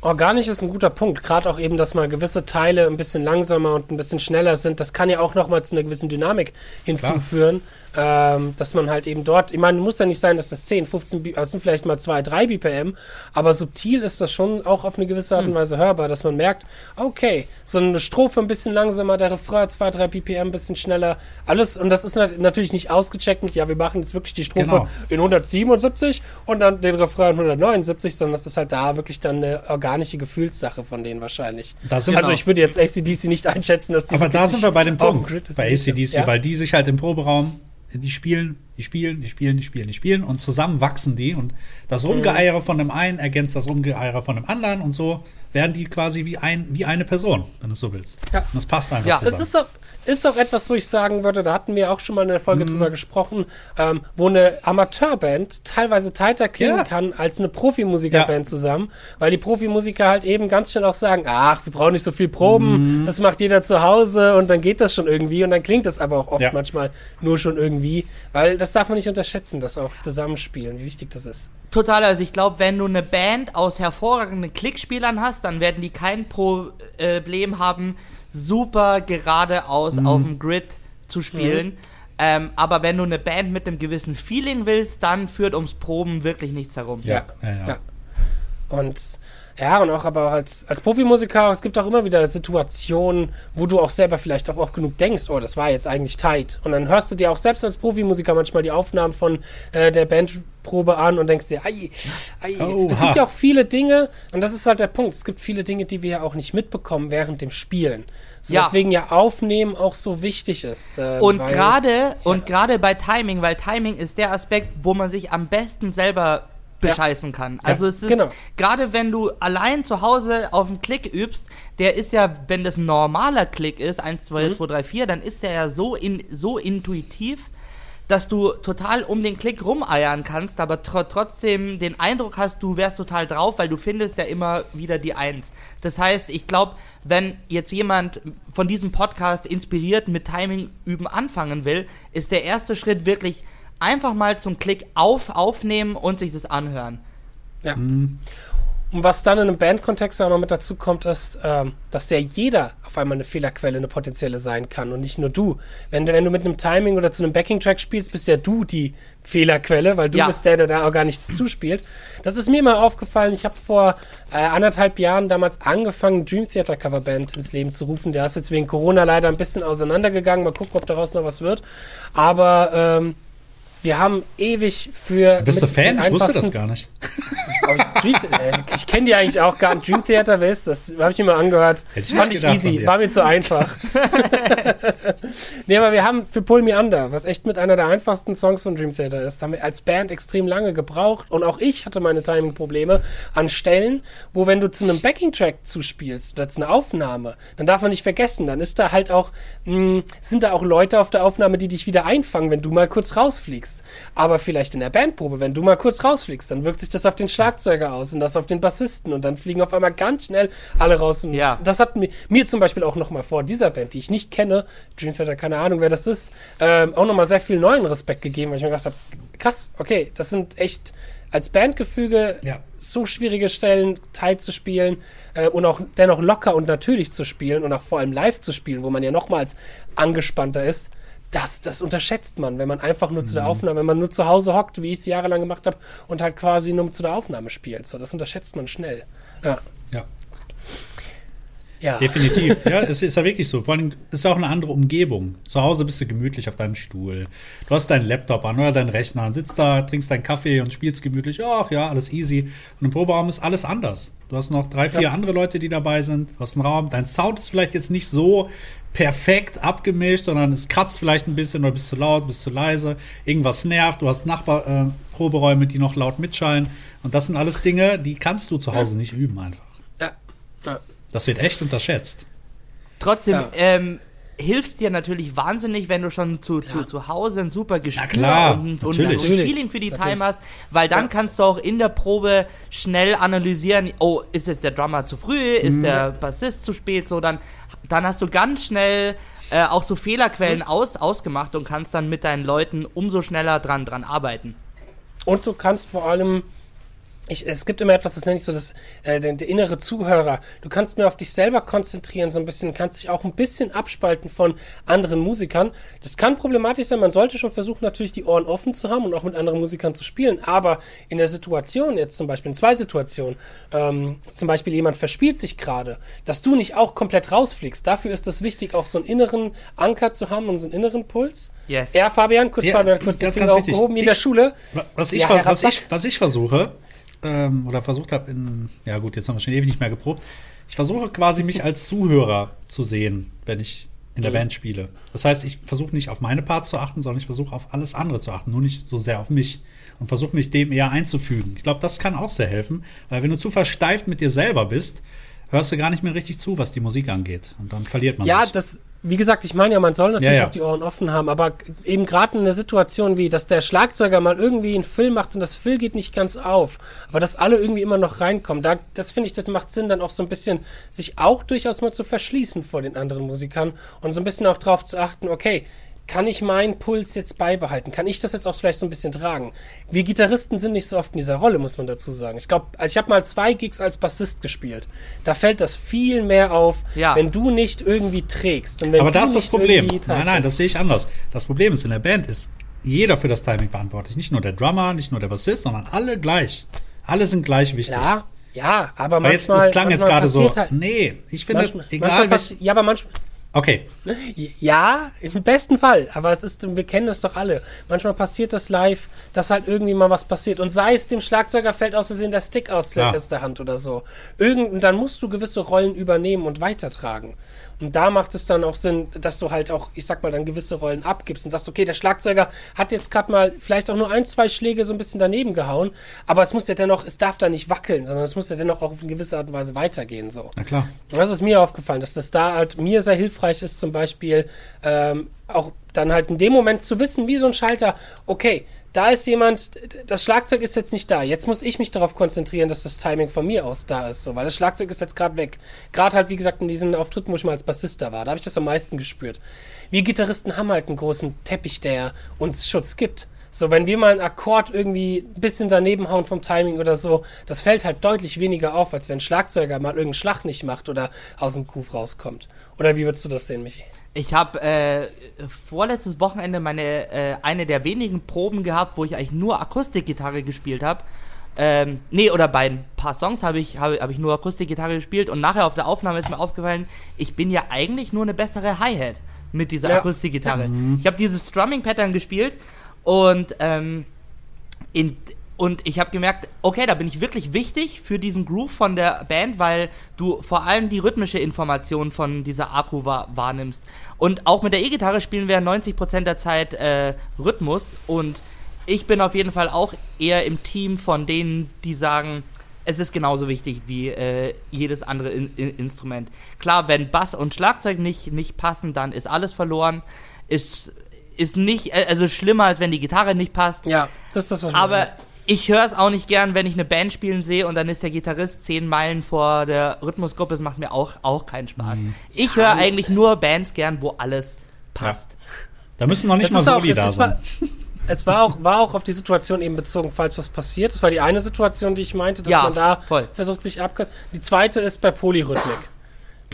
Organisch ist ein guter Punkt. Gerade auch eben, dass mal gewisse Teile ein bisschen langsamer und ein bisschen schneller sind. Das kann ja auch nochmal zu einer gewissen Dynamik hinzuführen. Ähm, dass man halt eben dort, ich meine, muss ja nicht sein, dass das 10, 15, B, also sind vielleicht mal 2, 3 BPM, aber subtil ist das schon auch auf eine gewisse Art und hm. Weise hörbar, dass man merkt, okay, so eine Strophe ein bisschen langsamer, der Refrain 2, 3 BPM ein bisschen schneller, alles, und das ist natürlich nicht ausgecheckt mit, ja, wir machen jetzt wirklich die Strophe genau. in 177 und dann den Refrain in 179, sondern das ist halt da wirklich dann eine organische Gefühlssache von denen wahrscheinlich. also genau. ich würde jetzt ACDC nicht einschätzen, dass die Aber da sind wir bei dem Punkt, bei ACDC, ja? weil die sich halt im Proberaum die spielen, die spielen, die spielen, die spielen, die spielen und zusammen wachsen die und das Rumgeeiere von dem einen ergänzt das Rumgeeiere von dem anderen und so werden die quasi wie ein wie eine Person, wenn du es so willst. Ja. Und das passt einfach ja. zusammen. Es ist auch, ist auch etwas, wo ich sagen würde, da hatten wir auch schon mal in der Folge mm. drüber gesprochen, ähm, wo eine Amateurband teilweise tighter klingen ja. kann als eine Profimusikerband ja. zusammen, weil die Profimusiker halt eben ganz schnell auch sagen, ach, wir brauchen nicht so viel Proben, mm. das macht jeder zu Hause und dann geht das schon irgendwie und dann klingt das aber auch oft ja. manchmal nur schon irgendwie, weil das darf man nicht unterschätzen, das auch Zusammenspielen, wie wichtig das ist. Total, also ich glaube, wenn du eine Band aus hervorragenden Klickspielern hast, dann werden die kein Problem haben, super geradeaus mhm. auf dem Grid zu spielen. Mhm. Ähm, aber wenn du eine Band mit einem gewissen Feeling willst, dann führt ums Proben wirklich nichts herum. Ja, ja, ja. ja. Und ja, und auch aber auch als, als Profimusiker, es gibt auch immer wieder Situationen, wo du auch selber vielleicht auch oft genug denkst, oh, das war jetzt eigentlich tight. Und dann hörst du dir auch selbst als Profimusiker manchmal die Aufnahmen von äh, der Bandprobe an und denkst dir, ei, ei. Es gibt ja auch viele Dinge, und das ist halt der Punkt, es gibt viele Dinge, die wir ja auch nicht mitbekommen während dem Spielen. So, ja. Deswegen ja Aufnehmen auch so wichtig ist. Äh, und gerade ja. und gerade bei Timing, weil Timing ist der Aspekt, wo man sich am besten selber bescheißen kann. Also es ist, genau. gerade wenn du allein zu Hause auf einen Klick übst, der ist ja, wenn das ein normaler Klick ist, 1, 2, 2, 3, 4, dann ist der ja so, in, so intuitiv, dass du total um den Klick rumeiern kannst, aber tr trotzdem den Eindruck hast, du wärst total drauf, weil du findest ja immer wieder die Eins. Das heißt, ich glaube, wenn jetzt jemand von diesem Podcast inspiriert mit Timing üben anfangen will, ist der erste Schritt wirklich einfach mal zum Klick auf, aufnehmen und sich das anhören. Ja. Und was dann in einem Bandkontext auch noch mit dazu kommt, ist, ähm, dass ja jeder auf einmal eine Fehlerquelle, eine potenzielle sein kann und nicht nur du. Wenn, du- wenn du mit einem Timing oder zu einem Backing-Track spielst, bist ja du die Fehlerquelle, weil du Ja. bist der, der da auch gar nicht zuspielt. Das ist mir mal aufgefallen. Ich habe vor äh, anderthalb Jahren damals angefangen, Dream Theater Coverband ins Leben zu rufen. Der ist jetzt wegen Corona leider ein bisschen auseinandergegangen. Mal gucken, ob daraus noch was wird. Aber ähm, wir haben ewig für. Bist du Fan? Ich wusste das gar nicht. äh, ich kenne die eigentlich auch gar nicht. Dream Theater, wer ist das? Habe ich mir mal angehört. Hätte ich Fand ich easy, war mir zu einfach. nee, aber wir haben für Pull Me Under, was echt mit einer der einfachsten Songs von Dream Theater ist, haben wir als Band extrem lange gebraucht und auch ich hatte meine Timing-Probleme an Stellen, wo wenn du zu einem Backing-Track zuspielst oder zu einer Aufnahme, dann darf man nicht vergessen, dann ist da halt auch, mh, sind da auch Leute auf der Aufnahme, die dich wieder einfangen, wenn du mal kurz rausfliegst. Aber vielleicht in der Bandprobe, wenn du mal kurz rausfliegst, dann wirkt sich das auf den Schlagzeuger aus und das auf den Bassisten und dann fliegen auf einmal ganz schnell alle raus. Und Ja. Das hat mir, mir zum Beispiel auch nochmal vor dieser Band, die ich nicht kenne, Dream Theater, keine Ahnung, wer das ist, ähm, auch nochmal sehr viel neuen Respekt gegeben, weil ich mir gedacht habe, krass, okay, das sind echt als Bandgefüge Ja. so schwierige Stellen teilzuspielen äh, und auch dennoch locker und natürlich zu spielen und auch vor allem live zu spielen, wo man ja nochmals angespannter ist. Das, das unterschätzt man, wenn man einfach nur zu der Aufnahme, wenn man nur zu Hause hockt, wie ich es jahrelang gemacht habe, und halt quasi nur zu der Aufnahme spielt. So, das unterschätzt man schnell. Ja. Ja. Ja. Definitiv. Ja, es ist ja wirklich so. Vor allem es ist auch eine andere Umgebung. Zu Hause bist du gemütlich auf deinem Stuhl. Du hast deinen Laptop an oder deinen Rechner und sitzt da, trinkst deinen Kaffee und spielst gemütlich. Ach ja, alles easy. Und im Proberaum ist alles anders. Du hast noch drei, vier Ja. andere Leute, die dabei sind. Du hast einen Raum. Dein Sound ist vielleicht jetzt nicht so perfekt abgemischt, sondern es kratzt vielleicht ein bisschen oder bist zu laut, bist zu leise. Irgendwas nervt. Du hast Nachbar, äh, die noch laut mitschallen. Und das sind alles Dinge, die kannst du zu Hause nicht üben einfach. ja. ja. Das wird echt unterschätzt. Trotzdem Ja. ähm, hilft dir natürlich wahnsinnig, wenn du schon zu, zu, zu Hause ein super Gespür klar, und, und, und Feeling für die Natürlich. Time hast, weil dann Ja. kannst du auch in der Probe schnell analysieren, oh, ist jetzt der Drummer zu früh, Mhm. ist der Bassist zu spät, so dann, dann hast du ganz schnell äh, auch so Fehlerquellen aus, ausgemacht und kannst dann mit deinen Leuten umso schneller dran, dran arbeiten. Und du kannst vor allem, ich, es gibt immer etwas, das nenne ich so das, äh, der, der innere Zuhörer. Du kannst mehr auf dich selber konzentrieren, so ein bisschen, kannst dich auch ein bisschen abspalten von anderen Musikern. Das kann problematisch sein. Man sollte schon versuchen, natürlich die Ohren offen zu haben und auch mit anderen Musikern zu spielen. Aber in der Situation, jetzt zum Beispiel in zwei Situationen, ähm, zum Beispiel jemand verspielt sich gerade, dass du nicht auch komplett rausfliegst. Dafür ist es wichtig, auch so einen inneren Anker zu haben und so einen inneren Puls. Yes. Ja, Fabian, kurz Ja, Fabian kurz den ganz, Finger ganz wichtig. aufgehoben, wie in der Schule. Was ich, Ja, was ich, was ich versuche, ähm, oder versucht habe in, ja gut, jetzt haben wir schon ewig nicht mehr geprobt. Ich versuche quasi mich als Zuhörer zu sehen, wenn ich in der Band spiele. Das heißt, ich versuche nicht auf meine Parts zu achten, sondern ich versuche auf alles andere zu achten, nur nicht so sehr auf mich. Und versuche mich dem eher einzufügen. Ich glaube, das kann auch sehr helfen, weil wenn du zu versteift mit dir selber bist, hörst du gar nicht mehr richtig zu, was die Musik angeht. Und dann verliert man Ja, sich. das, wie gesagt, ich meine ja, man soll natürlich Ja, ja. auch die Ohren offen haben, aber eben gerade in einer Situation wie, dass der Schlagzeuger mal irgendwie einen Fill macht und das Fill geht nicht ganz auf, aber dass alle irgendwie immer noch reinkommen, da, das finde ich, das macht Sinn, dann auch so ein bisschen sich auch durchaus mal zu verschließen vor den anderen Musikern und so ein bisschen auch drauf zu achten, okay, kann ich meinen Puls jetzt beibehalten? Kann ich das jetzt auch vielleicht so ein bisschen tragen? Wir Gitarristen sind nicht so oft in dieser Rolle, muss man dazu sagen. Ich glaube, ich habe mal zwei Gigs als Bassist gespielt. Da fällt das viel mehr auf, Ja. wenn du nicht irgendwie trägst. Und wenn Aber du da ist das Problem. Nein, nein, das sehe ich anders. Das Problem ist, in der Band ist jeder für das Timing verantwortlich. Nicht nur der Drummer, nicht nur der Bassist, sondern alle gleich. Alle sind gleich wichtig. Ja, ja, aber Aber jetzt, manchmal. das klang jetzt manchmal gerade so. Halt, Nee, ich finde, manchmal, egal manchmal was. Ja, aber manchmal. Okay. Ja, im besten Fall. Aber es ist, wir kennen das doch alle. Manchmal passiert das live, dass halt irgendwie mal was passiert. Und sei es dem Schlagzeuger fällt aus Versehen der Stick aus der, Ja. der Hand oder so. Irgend, dann musst du gewisse Rollen übernehmen und weitertragen. Und da macht es dann auch Sinn, dass du halt auch, ich sag mal, dann gewisse Rollen abgibst und sagst, okay, der Schlagzeuger hat jetzt gerade mal vielleicht auch nur ein, zwei Schläge so ein bisschen daneben gehauen, aber es muss ja dennoch, es darf da nicht wackeln, sondern es muss ja dennoch auch auf eine gewisse Art und Weise weitergehen, so. Na klar. Und Das ist mir aufgefallen, dass das da halt mir sehr hilfreich ist, zum Beispiel ähm, auch dann halt in dem Moment zu wissen, wie so ein Schalter, okay, da ist jemand, das Schlagzeug ist jetzt nicht da. Jetzt muss ich mich darauf konzentrieren, dass das Timing von mir aus da ist, so, weil das Schlagzeug ist jetzt gerade weg. Gerade halt, wie gesagt, in diesen Auftritten, wo ich mal als Bassist da war, da habe ich das am meisten gespürt. Wir Gitarristen haben halt einen großen Teppich, der uns Schutz gibt. So, wenn wir mal einen Akkord irgendwie ein bisschen daneben hauen vom Timing oder so, das fällt halt deutlich weniger auf, als wenn ein Schlagzeuger mal irgendeinen Schlag nicht macht oder aus dem Groove rauskommt. Oder wie würdest du das sehen, Michi? Ich habe äh, vorletztes Wochenende meine äh, eine der wenigen Proben gehabt, wo ich eigentlich nur Akustikgitarre gespielt habe. Ähm, nee, oder bei ein paar Songs habe ich, hab, hab ich nur Akustikgitarre gespielt und nachher auf der Aufnahme ist mir aufgefallen, ich bin ja eigentlich nur eine bessere Hi-Hat mit dieser Ja. Akustikgitarre. Ich habe dieses Strumming-Pattern gespielt und ähm, in, und ich habe gemerkt, okay, da bin ich wirklich wichtig für diesen Groove von der Band, weil du vor allem die rhythmische Information von dieser Akku wahr, wahrnimmst. Und auch mit der E-Gitarre spielen wir 90% der Zeit äh, Rhythmus und ich bin auf jeden Fall auch eher im Team von denen, die sagen, es ist genauso wichtig wie äh, jedes andere in, in, Instrument. Klar, wenn Bass und Schlagzeug nicht, nicht passen, dann ist alles verloren. Ist, ist nicht, äh, also schlimmer, als wenn die Gitarre nicht passt. Ja, das ist das, was ich Aber meine. Ich höre es auch nicht gern, wenn ich eine Band spielen sehe und dann ist der Gitarrist zehn Meilen vor der Rhythmusgruppe. Das macht mir auch, auch keinen Spaß. Ich höre eigentlich nur Bands gern, wo alles passt. Da müssen noch nicht Es mal auch- Soli es da sein. mal- Es war auch, war auch auf die Situation eben bezogen, falls was passiert. Das war die eine Situation, die ich meinte, dass Ja, man da voll. versucht, sich abge... Die zweite ist bei Polyrhythmik.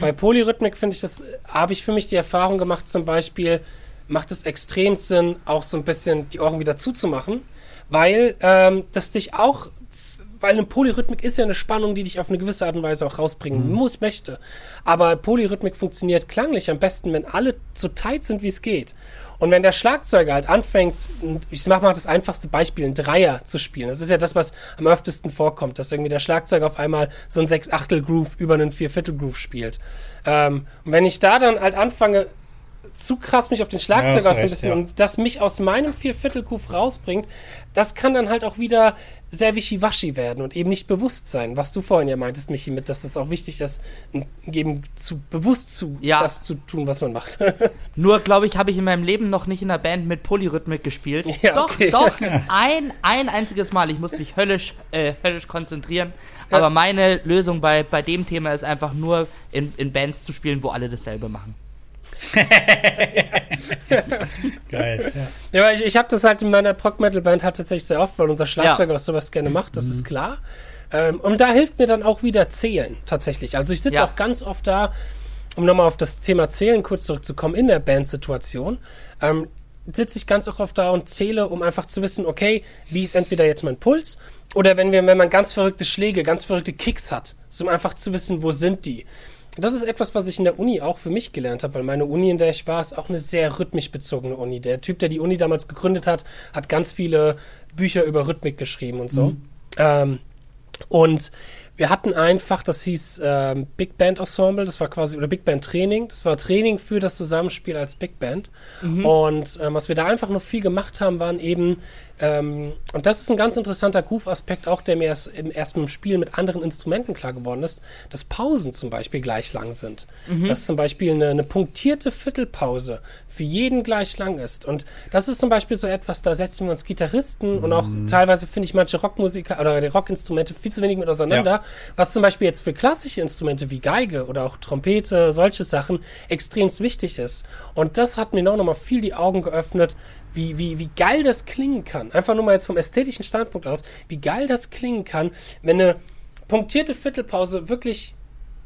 Bei Polyrhythmik finde ich das, habe ich für mich die Erfahrung gemacht, zum Beispiel, macht es extrem Sinn, auch so ein bisschen die Ohren wieder zuzumachen, weil ähm, das dich auch, weil eine Polyrhythmik ist ja eine Spannung, die dich auf eine gewisse Art und Weise auch rausbringen muss, möchte. Aber Polyrhythmik funktioniert klanglich am besten, wenn alle so tight sind, wie es geht. Und wenn der Schlagzeuger halt anfängt, ich mach mal das einfachste Beispiel, einen Dreier zu spielen. Das ist ja das, was am öftesten vorkommt, dass irgendwie der Schlagzeuger auf einmal so ein Sechs-Achtel-Groove über einen Vier-Viertel-Groove spielt. Ähm, und wenn ich da dann halt anfange, zu krass mich auf den Schlagzeuger hast ja, recht, bisschen ja. und das mich aus meinem Vierviertel-Groove rausbringt, das kann dann halt auch wieder sehr wischiwaschi werden und eben nicht bewusst sein, was du vorhin ja meintest, Michi, mit, dass das auch wichtig ist, eben zu bewusst zu Ja. das zu tun, was man macht. Nur, glaube ich, habe ich in meinem Leben noch nicht in einer Band mit Polyrhythmik gespielt. Ja, doch, okay. doch, ein, ein einziges Mal. Ich muss mich höllisch, äh, höllisch konzentrieren. Aber meine Lösung bei, bei dem Thema ist einfach nur in, in Bands zu spielen, wo alle dasselbe machen. Geil. Ja. Ja, aber ich, ich habe das halt in meiner Prog-Metal-Band halt tatsächlich sehr oft, weil unser Schlagzeuger auch sowas gerne macht, das ist klar. Ähm, und da hilft mir dann auch wieder Zählen, tatsächlich. Also ich sitze Ja. auch ganz oft da, um nochmal auf das Thema Zählen kurz zurückzukommen, in der Bandsituation, ähm, sitze ich ganz oft da und zähle, um einfach zu wissen, okay, wie ist entweder jetzt mein Puls oder wenn wir, wenn man ganz verrückte Schläge, ganz verrückte Kicks hat, so um einfach zu wissen, wo sind die. Das ist etwas, was ich in der Uni auch für mich gelernt habe, weil meine Uni, in der ich war, ist auch eine sehr rhythmisch bezogene Uni. Der Typ, der die Uni damals gegründet hat, hat ganz viele Bücher über Rhythmik geschrieben und so. Ähm, und wir hatten ein Fach, das hieß ähm, Big Band Ensemble, das war quasi, oder Big Band Training. Das war Training für das Zusammenspiel als Big Band. Und ähm, was wir da einfach noch viel gemacht haben, waren eben, ähm, und das ist ein ganz interessanter Groove-Aspekt, auch der mir erst, im, erst mit dem Spiel mit anderen Instrumenten klar geworden ist, dass Pausen zum Beispiel gleich lang sind. Dass zum Beispiel eine, eine punktierte Viertelpause für jeden gleich lang ist. Und das ist zum Beispiel so etwas, da setzen wir uns Gitarristen und auch teilweise finde ich manche Rockmusiker oder die Rockinstrumente viel zu wenig mit auseinander, was zum Beispiel jetzt für klassische Instrumente wie Geige oder auch Trompete, solche Sachen extremst wichtig ist. Und das hat mir auch nochmal viel die Augen geöffnet, wie, wie, wie geil das klingen kann. Einfach nur mal jetzt vom ästhetischen Standpunkt aus, wie geil das klingen kann, wenn eine punktierte Viertelpause wirklich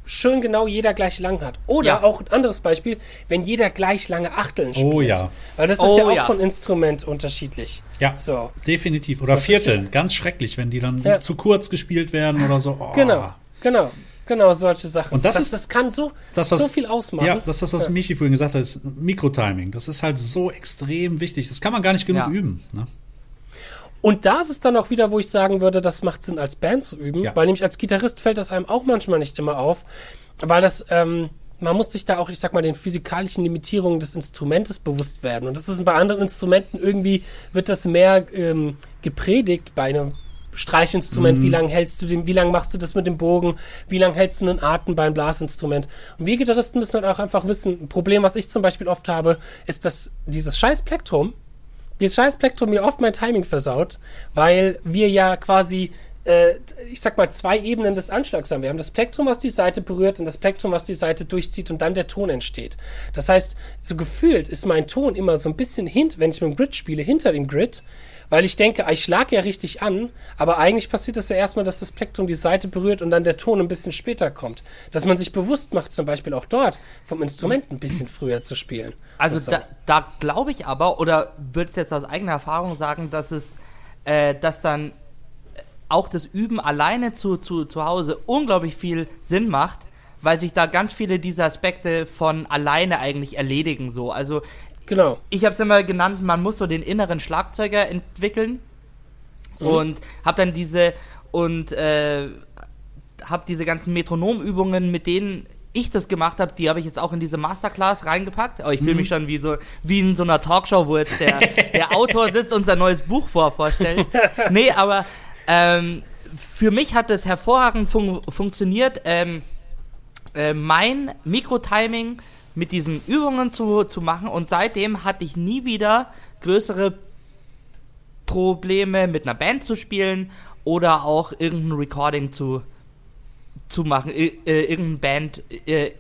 schön genau jeder gleich lang hat. Oder Ja. auch ein anderes Beispiel, wenn jeder gleich lange Achteln spielt. Oh ja. Weil das ist Oh ja auch ja. von Instrument unterschiedlich. Ja, So. definitiv. Oder ist Vierteln, ganz schrecklich, wenn die dann Ja. zu kurz gespielt werden oder so. Oh. Genau, genau. Genau, solche Sachen. Und das das, ist- das kann so, Das, was, so viel ausmachen. Ja, das ist das, was Michi vorhin gesagt hat, ist Mikrotiming. Das ist halt so extrem wichtig. Das kann man gar nicht genug Ja. üben. Ne? Und da ist es dann auch wieder, wo ich sagen würde, das macht Sinn, als Band zu üben, Ja. weil nämlich als Gitarrist fällt das einem auch manchmal nicht immer auf, weil das, ähm, man muss sich da auch, ich sag mal, den physikalischen Limitierungen des Instrumentes bewusst werden. Und das ist bei anderen Instrumenten irgendwie, wird das mehr ähm, gepredigt bei einem Streichinstrument, wie lange hältst du den, wie lange machst du das mit dem Bogen, wie lange hältst du einen Atem beim Blasinstrument. Und wir Gitarristen müssen halt auch einfach wissen, ein Problem, was ich zum Beispiel oft habe, ist, dass dieses scheiß Plektrum, dieses scheiß Plektrum mir oft mein Timing versaut, weil wir ja quasi, äh, ich sag mal, zwei Ebenen des Anschlags haben. Wir haben das Plektrum, was die Seite berührt und das Plektrum, was die Seite durchzieht und dann der Ton entsteht. Das heißt, so gefühlt ist mein Ton immer so ein bisschen hint, wenn ich mit dem Grid spiele, hinter dem Grid, weil ich denke, ich schlag ja richtig an, aber eigentlich passiert das ja erstmal, dass das Plektrum die Seite berührt und dann der Ton ein bisschen später kommt. Dass man sich bewusst macht, zum Beispiel auch dort vom Instrument ein bisschen früher zu spielen. Also So. da, da glaube ich aber, oder würde es jetzt aus eigener Erfahrung sagen, dass es, äh, dass dann äh, auch das Üben alleine zu, zu, zu Hause unglaublich viel Sinn macht, weil sich da ganz viele dieser Aspekte von alleine eigentlich erledigen so. Also Genau. ich habe es immer genannt, man muss so den inneren Schlagzeuger entwickeln Mhm. und habe dann diese und äh, habe diese ganzen Metronomübungen, mit denen ich das gemacht habe, die habe ich jetzt auch in diese Masterclass reingepackt. Oh, ich fühle Mhm. mich schon wie so wie in so einer Talkshow, wo jetzt der, der Autor sitzt und sein neues Buch vor vorstellt. Nee, aber ähm, für mich hat es hervorragend fun funktioniert. Ähm, äh, mein Mikrotiming mit diesen Übungen zu, zu machen und seitdem hatte ich nie wieder größere Probleme mit einer Band zu spielen oder auch irgendein Recording zu, zu machen, äh, irgendein Band, äh,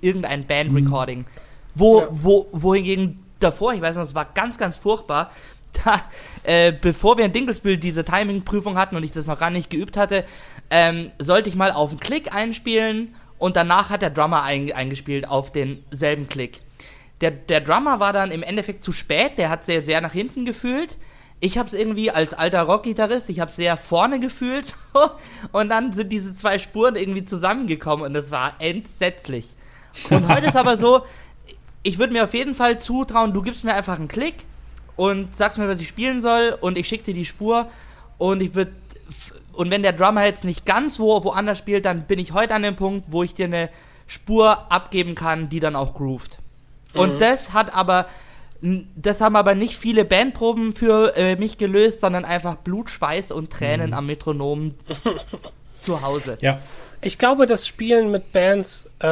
irgendein Band-Recording. Wo, Ja. wo, wohingegen davor, ich weiß noch, es war ganz, ganz furchtbar, da, äh, bevor wir in Dinkelspiel diese Timing-Prüfung hatten und ich das noch gar nicht geübt hatte, ähm, sollte ich mal auf einen Klick einspielen und danach hat der Drummer ein, eingespielt auf denselben Klick. Der, der Drummer war dann im Endeffekt zu spät, der hat sehr, sehr nach hinten gefühlt. Ich habe es irgendwie als alter Rockgitarrist, ich habe sehr vorne gefühlt und dann sind diese zwei Spuren irgendwie zusammengekommen und das war entsetzlich. Und heute ist aber so, ich würde mir auf jeden Fall zutrauen, du gibst mir einfach einen Klick und sagst mir, was ich spielen soll und ich schicke dir die Spur und ich würde und wenn der Drummer jetzt nicht ganz wo woanders spielt, dann bin ich heute an dem Punkt, wo ich dir eine Spur abgeben kann, die dann auch groovt. Und das hat aber das haben aber nicht viele Bandproben für äh, mich gelöst, sondern einfach Blut, Schweiß und Tränen am Metronom zu Hause. Ja. Ich glaube, das Spielen mit Bands, äh,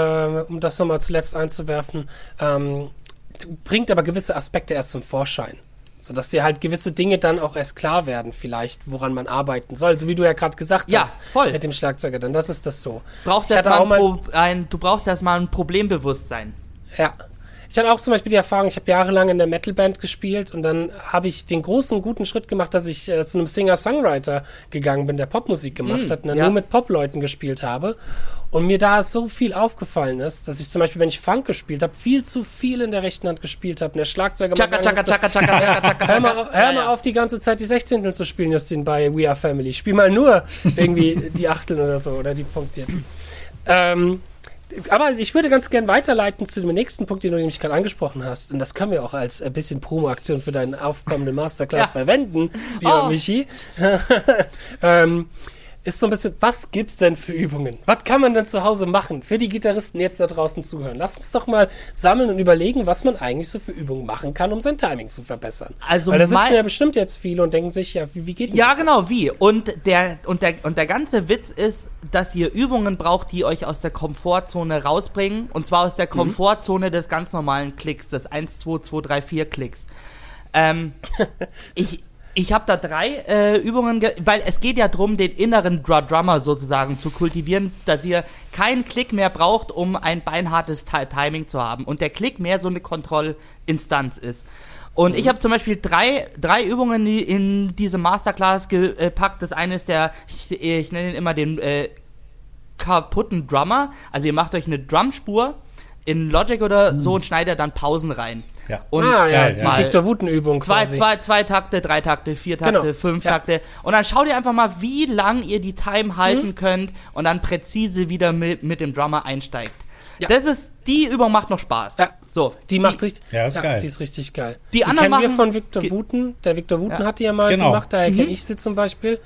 um das nochmal zuletzt einzuwerfen, ähm, bringt aber gewisse Aspekte erst zum Vorschein. Sodass dir halt gewisse Dinge dann auch erst klar werden, vielleicht, woran man arbeiten soll. So wie du ja gerade gesagt Ja, hast. voll. Mit dem Schlagzeuger, dann das ist das so. Brauchst erst mal auch mal- ein, du brauchst erstmal ein Problembewusstsein. Ja. Ich hatte auch zum Beispiel die Erfahrung, ich habe jahrelang in der Metalband gespielt und dann habe ich den großen, guten Schritt gemacht, dass ich äh, zu einem Singer-Songwriter gegangen bin, der Popmusik gemacht Mm, hat und dann ja. nur mit Popleuten gespielt habe. Und mir da so viel aufgefallen ist, dass ich zum Beispiel, wenn ich Funk gespielt habe, viel zu viel in der rechten Hand gespielt habe. Der Schlagzeuger mal Chaka, sagen chaka, musste, chaka, chaka, chaka, chaka, Hör mal, hör mal auf, die ganze Zeit die Sechzehntel zu spielen, Justin, bei We Are Family. Spiel mal nur irgendwie die Achteln oder so, oder die Punktierten. Ähm, aber ich würde ganz gern weiterleiten zu dem nächsten Punkt, den du nämlich gerade angesprochen hast. Und das können wir auch als ein bisschen Promo-Aktion für deinen aufkommenden Masterclass Ja. verwenden, lieber Oh. Michi. ähm, ist so ein bisschen, was gibt's denn für Übungen? Was kann man denn zu Hause machen für die Gitarristen jetzt da draußen zuhören? Lass uns doch mal sammeln und überlegen, was man eigentlich so für Übungen machen kann, um sein Timing zu verbessern. Also Weil da sitzen ja bestimmt jetzt viele und denken sich, ja, wie, wie geht Ja, das genau, jetzt? wie. Und der, und, der, und der ganze Witz ist, dass ihr Übungen braucht, die euch aus der Komfortzone rausbringen. Und zwar aus der Komfortzone des ganz normalen Klicks, des 1, 2, 2, 3, 4 Klicks. Ähm, ich ich habe da drei äh, Übungen, ge- weil es geht ja darum, den inneren Drummer sozusagen zu kultivieren, dass ihr keinen Klick mehr braucht, um ein beinhartes Ti- Timing zu haben. Und der Klick mehr so eine Kontrollinstanz ist. Und ich habe zum Beispiel drei, drei Übungen in- diese Masterclass gepackt. Das eine ist der, ich, ich nenne ihn immer den äh, kaputten Drummer. Also ihr macht euch eine Drumspur in Logic oder so und schneidet dann Pausen rein. Ja. Und ah, ja, geil, die ja. Victor Wuten-Übung Zwei, zwei, zwei Takte, drei Takte, vier Takte, Genau, fünf ja. Takte. Und dann schau dir einfach mal, wie lang ihr die Time halten Mhm. könnt und dann präzise wieder mit, mit dem Drummer einsteigt. Ja. Das ist, die Übung macht noch Spaß. Ja. So. Die macht richtig, Ja, ist geil. Die ist richtig geil. Die anderen kennen wir machen- von Victor Wuten. Der Victor Wuten Ja. hat die ja mal Genau. gemacht, daher kenne ich sie zum Beispiel.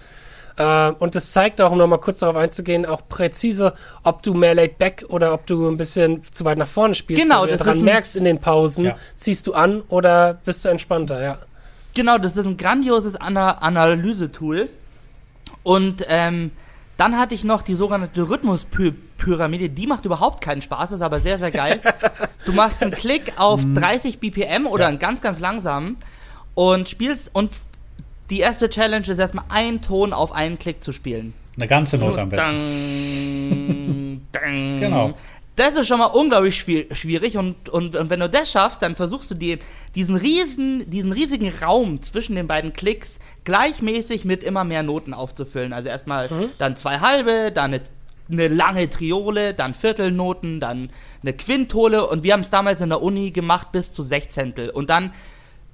Äh, und das zeigt auch, um nochmal kurz darauf einzugehen, auch präzise, ob du mehr laid back oder ob du ein bisschen zu weit nach vorne spielst. Genau, Wenn du das dran merkst in den Pausen, Ja. ziehst du an oder bist du entspannter, ja. Genau, das ist ein grandioses Ana Analyse-Tool. Und ähm, dann hatte ich noch die sogenannte Rhythmuspyramide. Die macht überhaupt keinen Spaß, ist aber sehr, sehr geil. du machst einen Klick auf 30 BPM oder Ja. einen ganz, ganz langsamen und spielst und die erste Challenge ist erstmal einen Ton auf einen Klick zu spielen. Eine ganze Note am besten. Dang, dang. Genau. Das ist schon mal unglaublich schwier- schwierig und, und, und wenn du das schaffst, dann versuchst du dir diesen riesen, diesen riesigen Raum zwischen den beiden Klicks gleichmäßig mit immer mehr Noten aufzufüllen. Also erstmal dann zwei halbe, dann eine, eine lange Triole, dann Viertelnoten, dann eine Quintole und wir haben es damals in der Uni gemacht bis zu Sechzehntel und dann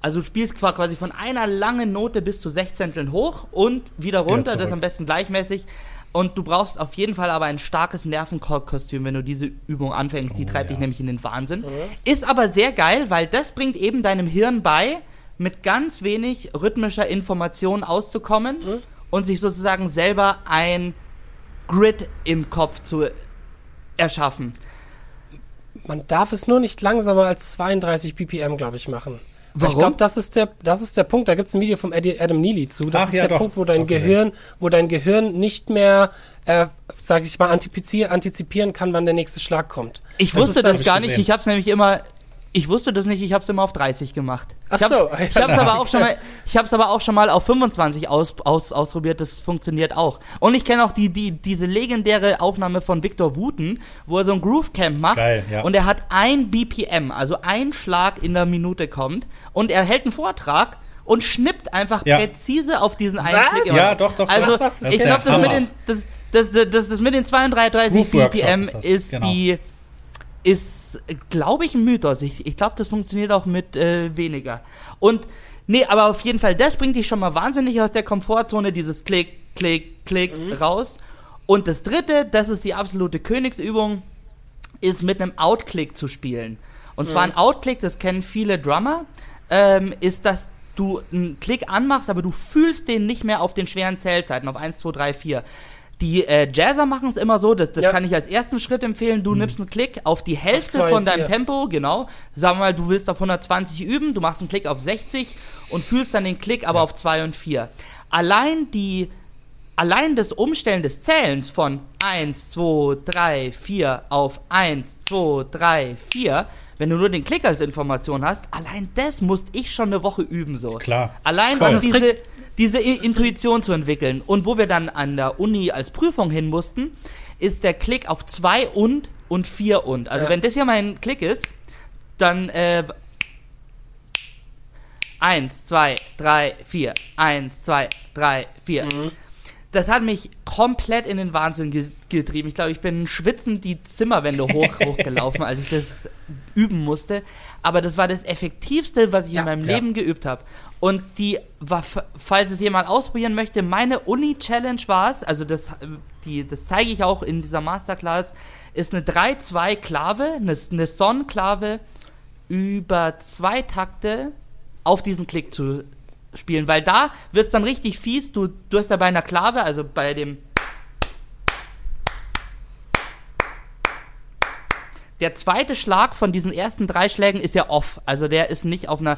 also du spielst qua- quasi von einer langen Note bis zu Sechzehnteln hoch und wieder runter, das zurück. am besten gleichmäßig. Und du brauchst auf jeden Fall aber ein starkes Nervenkostüm, wenn du diese Übung anfängst. Die Oh, treibt ja. dich nämlich in den Wahnsinn. Ist aber sehr geil, weil das bringt eben deinem Hirn bei, mit ganz wenig rhythmischer Information auszukommen und sich sozusagen selber ein Grid im Kopf zu erschaffen. Man darf es nur nicht langsamer als 32 BPM, glaube ich, machen. Weil Ich Warum? glaube, das ist der, das ist der Punkt. Da gibt es ein Video vom Adam Neely zu. Das Ach, ist ja, der doch. Punkt, wo dein. Gehirn, wo dein Gehirn nicht mehr, äh, sage ich mal, antizipier, antizipieren kann, wann der nächste Schlag kommt. Ich Das wusste das gar nicht. Ich habe es nämlich immer. Ich wusste das nicht. Ich habe es immer auf 30 gemacht. Ach ich hab's, so. Ich habe es aber auch schon mal. Ich habe es aber auch schon mal auf 25 aus, aus, ausprobiert. Das funktioniert auch. Und ich kenne auch die, die diese legendäre Aufnahme von Victor Wooten, wo er so ein Groove Camp macht. Geil, ja. Und er hat ein BPM, also ein Schlag in der Minute kommt. Und er hält einen Vortrag. Und schnippt einfach Ja. präzise auf diesen einen Was? Klick. Ja, doch, doch, Also doch. Das ist ich glaube, das mit den das, das, das, das, mit den 32 Groove Workshop BPM ist das, ist genau. die ist, glaube ich, ein Mythos. Ich, ich glaube, das funktioniert auch mit äh, weniger. Und, nee, aber auf jeden Fall, das bringt dich schon mal wahnsinnig aus der Komfortzone, dieses Klick, Klick, Klick raus. Und das dritte, das ist die absolute Königsübung, ist mit einem Outklick zu spielen. Und zwar ein Outklick, das kennen viele Drummer, ähm, ist, dass du einen Klick anmachst, aber du fühlst den nicht mehr auf den schweren Zählzeiten, auf 1, 2, 3, 4. Die äh, Jazzer machen es immer so, das, das Ja. kann ich als ersten Schritt empfehlen. Du nimmst einen Klick auf die Hälfte zwei von deinem vier. Tempo, genau. Sagen wir mal, du willst auf 120 üben, du machst einen Klick auf 60 und fühlst dann den Klick aber auf 2 und 4. Allein die allein das Umstellen des Zählens von 1, 2, 3, 4 auf 1, 2, 3, 4, wenn du nur den Klick als Information hast, allein das musste ich schon eine Woche üben so. Klar. Allein Das diese, diese Intuition zu entwickeln. Und wo wir dann an der Uni als Prüfung hin mussten, ist der Klick auf 2 und und 4 und. Also Ja. wenn das hier mein Klick ist, dann äh, 1, 2, 3, 4, 1, 2, 3, 4. Das hat mich komplett in den Wahnsinn ge getrieben. Ich glaube, ich bin schwitzend die Zimmerwände hoch hochgelaufen, als ich das üben musste. Aber das war das Effektivste, was ich Ja. in meinem Ja. Leben geübt habe. Und die, war, falls es jemand ausprobieren möchte, meine Uni-Challenge war es, also das, äh, die, das zeige ich auch in dieser Masterclass, ist eine 3-2-Klave, eine, eine Son-Klave über zwei Takte auf diesen Klick zu spielen, weil da wird es dann richtig fies. Du, du hast da bei einer Klave, also bei dem. Der zweite Schlag von diesen ersten drei Schlägen ist ja off, also der ist nicht auf einer.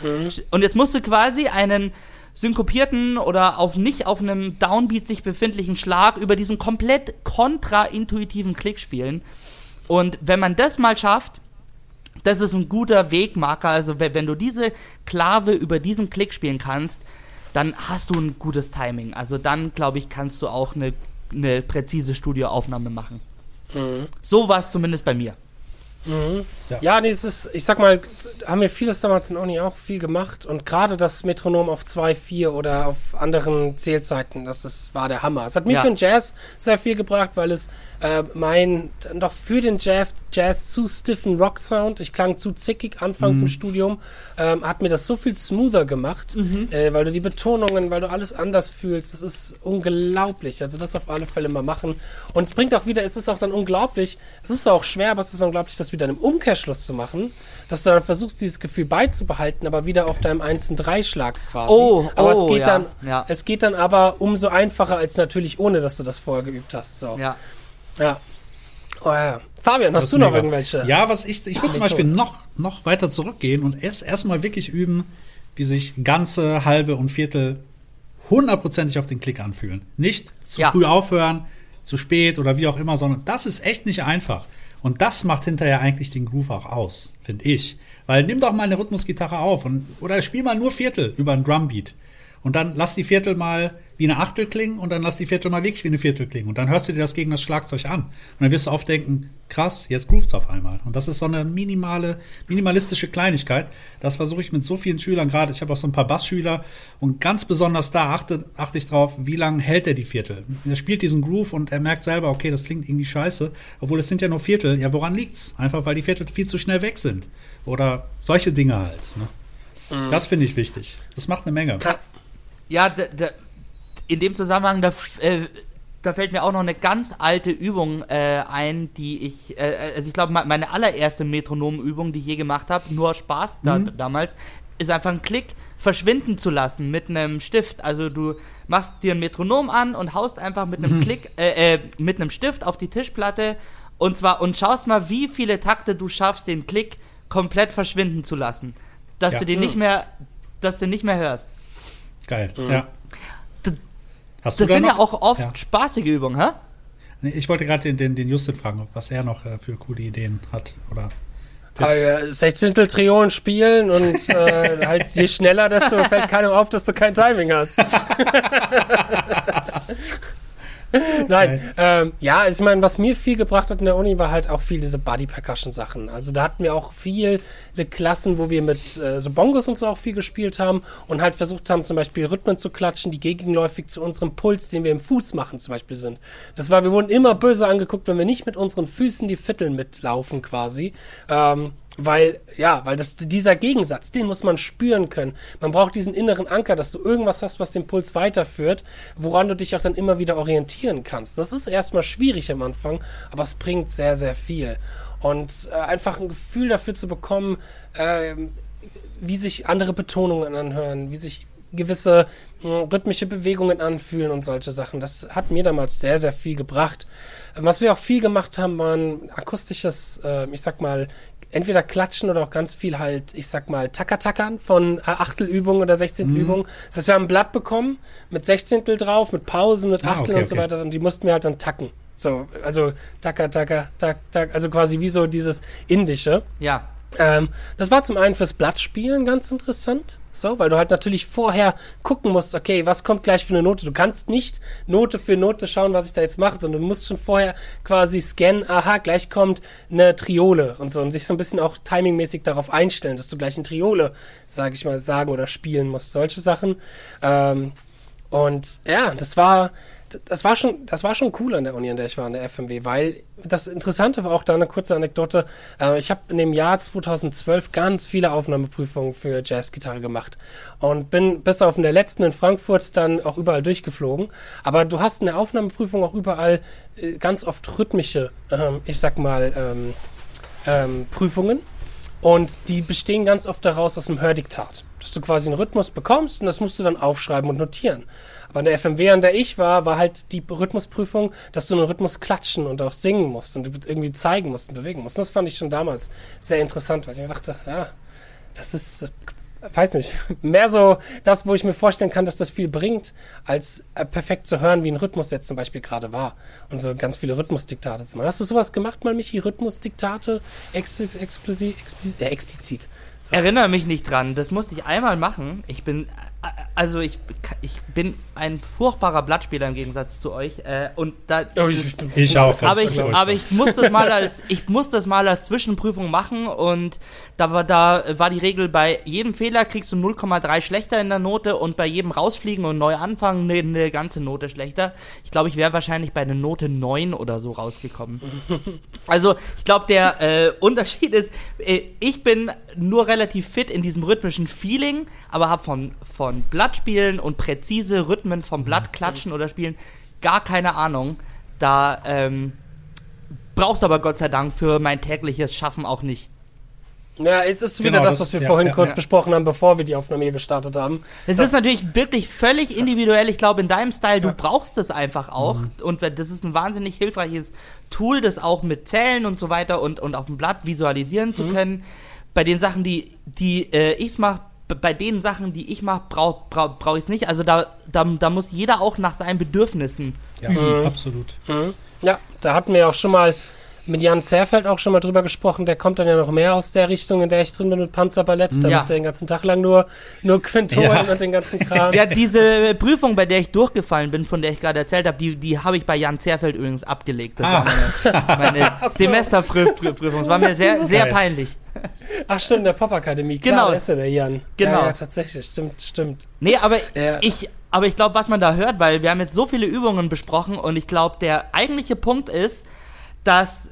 Und jetzt musst du quasi einen synkopierten oder auf nicht auf einem Downbeat sich befindlichen Schlag über diesen komplett kontraintuitiven Klick spielen. Und wenn man das mal schafft, das ist ein guter Wegmarker. Also wenn, du diese Klave über diesen Klick spielen kannst, dann hast du ein gutes Timing. Also dann, glaube ich, kannst du auch eine, eine präzise Studioaufnahme machen. So war es zumindest bei mir. Ja. Ja. nee, es ist, ich sag mal, haben wir vieles damals in Oni auch viel gemacht und gerade das Metronom auf 2, 4 oder auf anderen Zählzeiten, das ist, war der Hammer. Es hat mir Ja. für den Jazz sehr viel gebracht, weil es äh, mein, doch für den Jazz, Jazz zu stiffen Rock-Sound, ich klang zu zickig anfangs im Studium, ähm, hat mir das so viel smoother gemacht, äh, weil du die Betonungen, weil du alles anders fühlst, das ist unglaublich. Also das auf alle Fälle mal machen. Und es bringt auch wieder, es ist auch dann unglaublich, es ist auch schwer, aber es ist unglaublich, das wieder im Umkehrschluss zu machen, dass du dann versuchst, dieses Gefühl beizubehalten, aber wieder auf deinem 1-3-Schlag quasi. Oh, aber oh, es geht ja, dann, ja. es geht dann aber umso einfacher als natürlich ohne, dass du das vorher geübt hast. So. Ja. Ja. Oh, ja. Fabian, hast du noch mega. irgendwelche? Ja, was ich, ich würde zum. Beispiel noch, noch weiter zurückgehen und erst erstmal wirklich üben, wie sich ganze, halbe und Viertel hundertprozentig auf den Klick anfühlen. Nicht zu Ja. früh aufhören, zu spät oder wie auch immer, sondern das ist echt nicht einfach. Und das macht hinterher eigentlich den Groove auch aus, finde ich. Weil nimm doch mal eine Rhythmusgitarre auf und, oder spiel mal nur Viertel über ein Drumbeat. Und dann lass die Viertel mal wie eine Achtel klingen und dann lass die Viertel mal wirklich wie eine Viertel klingen. Und dann hörst du dir das gegen das Schlagzeug an. Und dann wirst du oft denken, krass, jetzt grooves auf einmal. Und das ist so eine minimale, minimalistische Kleinigkeit. Das versuche ich mit so vielen Schülern gerade. Ich habe auch so ein paar Bassschüler und ganz besonders da achte, achte ich drauf, wie lange hält er die Viertel. Er spielt diesen Groove und er merkt selber, okay, das klingt irgendwie scheiße, obwohl es sind ja nur Viertel. Ja, woran liegt's? Einfach weil die Viertel viel zu schnell weg sind. Oder solche Dinge halt. Ne? Das finde ich wichtig. Das macht eine Menge. Ja, da, da, in dem Zusammenhang, da, äh, da fällt mir auch noch eine ganz alte Übung äh, ein, die ich, äh, also ich glaube, me- meine allererste Metronomübung, die ich je gemacht habe, nur aus Spaß da, damals, ist einfach einen Klick verschwinden zu lassen mit einem Stift. Also du machst dir ein Metronom an und haust einfach mit einem Klick, äh, äh, mit einem Stift auf die Tischplatte und zwar und schaust mal, wie viele Takte du schaffst, den Klick komplett verschwinden zu lassen, dass Ja. du den nicht mehr, dass du nicht mehr hörst. Geil. Ja. Hast Das sind ja auch oft Ja. spaßige Übungen, hä? Nee, ich wollte gerade den, den, den Justin fragen, was er noch äh, für coole Ideen hat. Oder Äh, Sechzehntel Triolen spielen und äh, halt je schneller, desto fällt keinem auf, dass du kein Timing hast. Nein, ähm, ja, ich meine, was mir viel gebracht hat in der Uni, war halt auch viel diese Body Percussion Sachen. Also da hatten wir auch viele Klassen, wo wir mit äh, so Bongos und so auch viel gespielt haben und halt versucht haben, zum Beispiel Rhythmen zu klatschen, die gegenläufig zu unserem Puls, den wir im Fuß machen, zum Beispiel sind. Das war, wir wurden immer böse angeguckt, wenn wir nicht mit unseren Füßen die Viertel mitlaufen, quasi. Ähm, weil, ja, weil das, dieser Gegensatz, den muss man spüren können. Man braucht diesen inneren Anker, dass du irgendwas hast, was den Puls weiterführt, woran du dich auch dann immer wieder orientieren kannst. Das ist erstmal schwierig am Anfang, aber es bringt sehr, sehr viel. Und äh, einfach ein Gefühl dafür zu bekommen, ähm, wie sich andere Betonungen anhören, wie sich gewisse mh, rhythmische Bewegungen anfühlen und solche Sachen. Das hat mir damals sehr, sehr viel gebracht. Was wir auch viel gemacht haben, waren akustisches, äh, ich sag mal, entweder klatschen oder auch ganz viel halt, ich sag mal, Tackatackern von äh, Achtelübungen oder Sechzehntelübungen. Das heißt, wir haben ein Blatt bekommen mit Sechzehntel drauf, mit Pausen, mit Ah, Achteln okay, und so okay. weiter und die mussten wir halt dann tacken. So, also Tacker, Tacker, Tack, Tack, also quasi wie so dieses Indische. Ja. Ähm, das war zum einen fürs Blattspielen ganz interessant, so, weil du halt natürlich vorher gucken musst, okay, was kommt gleich für eine Note. Du kannst nicht Note für Note schauen, was ich da jetzt mache, sondern du musst schon vorher quasi scannen, aha, gleich kommt eine Triole und so und sich so ein bisschen auch timingmäßig darauf einstellen, dass du gleich eine Triole, sage ich mal, sagen oder spielen musst. Solche Sachen. Ähm, und ja, das war, das war schon, das war schon cool an der Uni, an der ich war, an der FMW, weil das Interessante war auch da eine kurze Anekdote. Äh, ich habe in dem Jahr 2012 ganz viele Aufnahmeprüfungen für Jazzgitarre gemacht und bin bis auf in der letzten in Frankfurt dann auch überall durchgeflogen. Aber du hast in der Aufnahmeprüfung auch überall äh, ganz oft rhythmische, ähm, ich sag mal, ähm, ähm, Prüfungen. Und die bestehen ganz oft daraus aus einem Hördiktat. Dass du quasi einen Rhythmus bekommst und das musst du dann aufschreiben und notieren. Aber in der FMW, an der ich war, war halt die Rhythmusprüfung, dass du einen Rhythmus klatschen und auch singen musst und irgendwie zeigen musst und bewegen musst. Und das fand ich schon damals sehr interessant, weil ich mir dachte, ja, das ist, weiß nicht, mehr so das, wo ich mir vorstellen kann, dass das viel bringt, als äh, perfekt zu hören, wie ein Rhythmus jetzt zum Beispiel gerade war. Und so ganz viele Rhythmusdiktate zu machen. Hast du sowas gemacht mal, Michi? Rhythmusdiktate? Ex explizit, äh, explizit. Erinnere mich nicht dran. Das musste ich einmal machen. Ich bin, also ich, ich bin ein furchtbarer Blattspieler im Gegensatz zu euch. Äh, und da, Oh, ich, Ich auch. aber ich, aber ich muss das mal als ich muss das mal als Zwischenprüfung machen und da war da war die Regel bei jedem Fehler kriegst du 0,3 schlechter in der Note und bei jedem rausfliegen und neu anfangen eine, eine ganze Note schlechter. Ich glaube, ich wäre wahrscheinlich bei einer Note 9 oder so rausgekommen. Also ich glaube, der äh, Unterschied ist, äh, ich bin nur relativ fit in diesem rhythmischen Feeling, aber habe von, von Blattspielen und präzise Rhythmen vom Blatt klatschen oder spielen gar keine Ahnung. Da ähm, brauchst du aber Gott sei Dank für mein tägliches Schaffen auch nicht. ja, es ist wieder Genau, das, was wir ja, vorhin ja, kurz ja. besprochen haben, bevor wir die Aufnahme hier gestartet haben. Es ist natürlich wirklich völlig individuell. Ich glaube, in deinem Style, du brauchst es einfach auch. Mhm. Und das ist ein wahnsinnig hilfreiches Tool, das auch mit Zählen und so weiter und, und auf dem Blatt visualisieren Mhm. zu können. Bei den Sachen, die, die äh, ich mache, bei den Sachen, die ich mache, brauche brauch, brauch ich es nicht. Also da, da, da muss jeder auch nach seinen Bedürfnissen. Ja, Mhm. absolut. Ja, da hatten wir auch schon mal mit Jan Zerfeld auch schon mal drüber gesprochen. Der kommt dann ja noch mehr aus der Richtung, in der ich drin bin mit Panzerballett. Da Ja. macht er den ganzen Tag lang nur, nur Quintolen Ja. und den ganzen Kram. Ja, diese Prüfung, bei der ich durchgefallen bin, von der ich gerade erzählt habe, die, die habe ich bei Jan Zerfeld übrigens abgelegt. Das Ah. war meine, meine Semesterprüfung. Es war mir sehr, sehr Geil. peinlich. Ach stimmt, der Popakademie. Genau. der ist ja der Jan. Genau. Ja, ja, tatsächlich, stimmt, stimmt. Nee, aber Ja. ich, aber ich glaube, was man da hört, weil wir haben jetzt so viele Übungen besprochen und ich glaube, der eigentliche Punkt ist, dass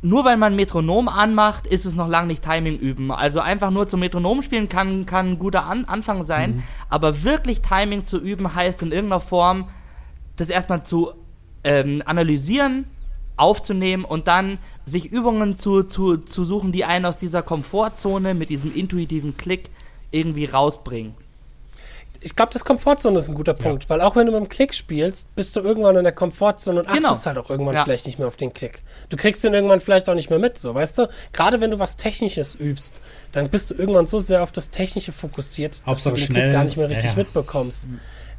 nur weil man Metronom anmacht, ist es noch lange nicht Timing üben. Also einfach nur zum Metronom spielen kann, kann ein guter An Anfang sein, aber wirklich Timing zu üben heißt in irgendeiner Form, das erstmal zu ähm, analysieren, aufzunehmen und dann sich Übungen zu, zu, zu suchen, die einen aus dieser Komfortzone mit diesem intuitiven Klick irgendwie rausbringen. Ich glaube, das Komfortzone ist ein guter Punkt, weil auch wenn du mit dem Klick spielst, bist du irgendwann in der Komfortzone und Genau. achtest halt auch irgendwann Ja. vielleicht nicht mehr auf den Klick. Du kriegst den irgendwann vielleicht auch nicht mehr mit, so, weißt du? Gerade wenn du was Technisches übst, dann bist du irgendwann so sehr auf das Technische fokussiert, dass du den schnell. Klick gar nicht mehr richtig Ja, ja. mitbekommst.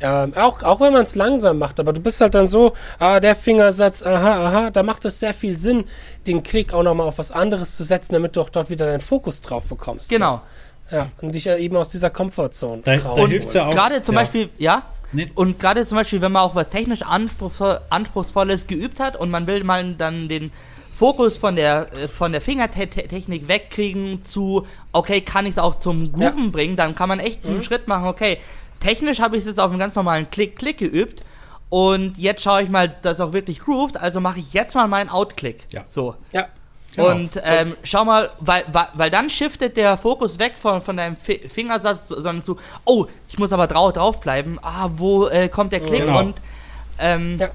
Ähm, auch, auch wenn man es langsam macht, aber du bist halt dann so, ah, der Fingersatz, aha, aha, da macht es sehr viel Sinn, den Klick auch nochmal auf was anderes zu setzen, damit du auch dort wieder deinen Fokus drauf bekommst. Genau. So. Ja, und dich ja eben aus dieser Komfortzone Da- da rausholst. hilft's ja auch. Gerade zum ja. Beispiel, ja. Nee. Und gerade zum Beispiel, wenn man auch was technisch anspruchsvoll, Anspruchsvolles geübt hat und man will mal dann den Fokus von der, äh, von der Fingertechnik wegkriegen zu, okay, kann ich es auch zum Grooven bringen, dann kann man echt Mhm. einen Schritt machen, okay, technisch habe ich es jetzt auf einem ganz normalen Klick-Klick geübt und jetzt schaue ich mal, dass es auch wirklich grooved, also mache ich jetzt mal meinen Out-Click. Ja. So. Ja, Genau. Und ähm, schau mal, weil, weil, weil dann shiftet der Fokus weg von, von deinem Fi Fingersatz, sondern zu, oh, ich muss aber drau drauf bleiben. Ah, wo äh, kommt der Klick? Genau. Und ähm, Ja.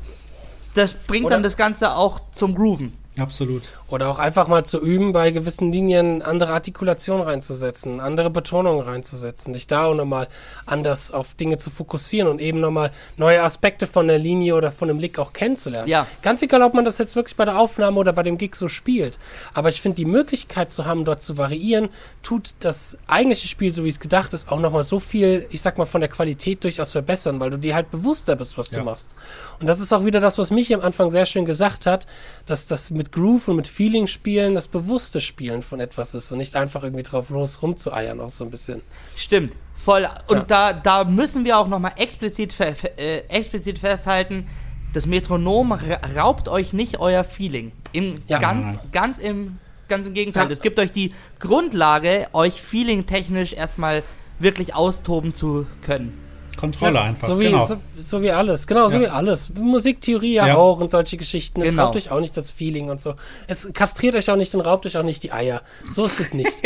das bringt Oder- dann das Ganze auch zum Grooven. Absolut. Oder auch einfach mal zu üben, bei gewissen Linien andere Artikulation reinzusetzen, andere Betonung reinzusetzen, dich da auch nochmal anders auf Dinge zu fokussieren und eben nochmal neue Aspekte von der Linie oder von dem Lick auch kennenzulernen. Ja. Ganz egal, ob man das jetzt wirklich bei der Aufnahme oder bei dem Gig so spielt. Aber ich finde, die Möglichkeit zu haben, dort zu variieren, tut das eigentliche Spiel, so wie es gedacht ist, auch nochmal so viel, ich sag mal, von der Qualität durchaus verbessern, weil du dir halt bewusster bist, was Ja. du machst. Und das ist auch wieder das, was Michi am Anfang sehr schön gesagt hat, dass das mit Groove und mit Feeling spielen das bewusste Spielen von etwas ist und nicht einfach irgendwie drauf los rumzueiern, auch so ein bisschen. Stimmt, voll. Und Ja. da, da müssen wir auch nochmal explizit, äh, explizit festhalten, das Metronom ra raubt euch nicht euer Feeling. Im, Ja. ganz, ganz im ganz im Gegenteil. Ja. Es gibt euch die Grundlage, euch feeling-technisch erstmal wirklich austoben zu können. Kontrolle einfach. So wie, genau. so, so wie alles, genau, so Ja. wie alles. Musiktheorie ja, Ja. auch und solche Geschichten. Es Genau. raubt euch auch nicht das Feeling und so. Es kastriert euch auch nicht und raubt euch auch nicht die Eier. So ist es nicht.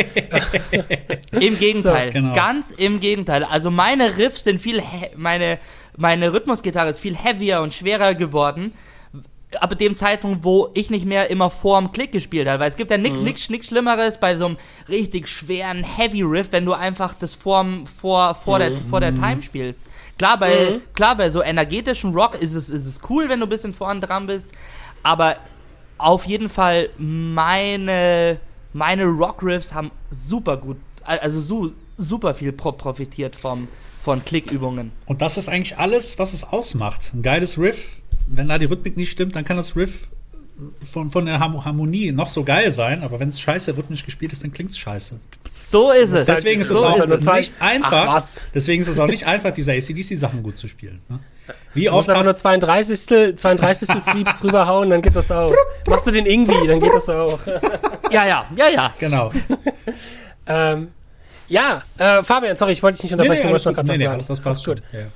Im Gegenteil. So, genau. Ganz im Gegenteil. Also meine Riffs sind viel, he- meine, meine Rhythmusgitarre ist viel heavier und schwerer geworden. Ab dem Zeitpunkt, wo ich nicht mehr immer vorm Klick gespielt habe. Weil es gibt ja nichts nix, nix Schlimmeres bei so einem richtig schweren Heavy Riff, wenn du einfach das vorm, vor, vor, der, vor der Time spielst. Klar, bei, klar, bei so energetischen Rock ist es, ist es cool, wenn du ein bisschen vorn dran bist. Aber auf jeden Fall meine, meine Rock-Riffs haben super gut, also su, super viel pro profitiert vom, von Klickübungen. Und das ist eigentlich alles, was es ausmacht. Ein geiles Riff. Wenn da die Rhythmik nicht stimmt, dann kann das Riff von, von der Har- Harmonie noch so geil sein, aber wenn es scheiße rhythmisch gespielt ist, dann klingt es scheiße. So ist es. Deswegen ist es So auch ist zwei- nicht einfach. Deswegen ist es auch nicht einfach, diese ACDC-Sachen gut zu spielen. Ne? Wie Du musst oft einfach nur hast 32. 32. Sweeps rüberhauen, dann geht das auch. Machst du den irgendwie, dann geht das auch. Ja, ja, ja, ja. genau. Ähm, ja, äh, Fabian, sorry, ich wollte dich nicht unterbrechen, du alles wolltest noch gerade Nee, was nee, sagen. das passt Alles gut. schon. Ja.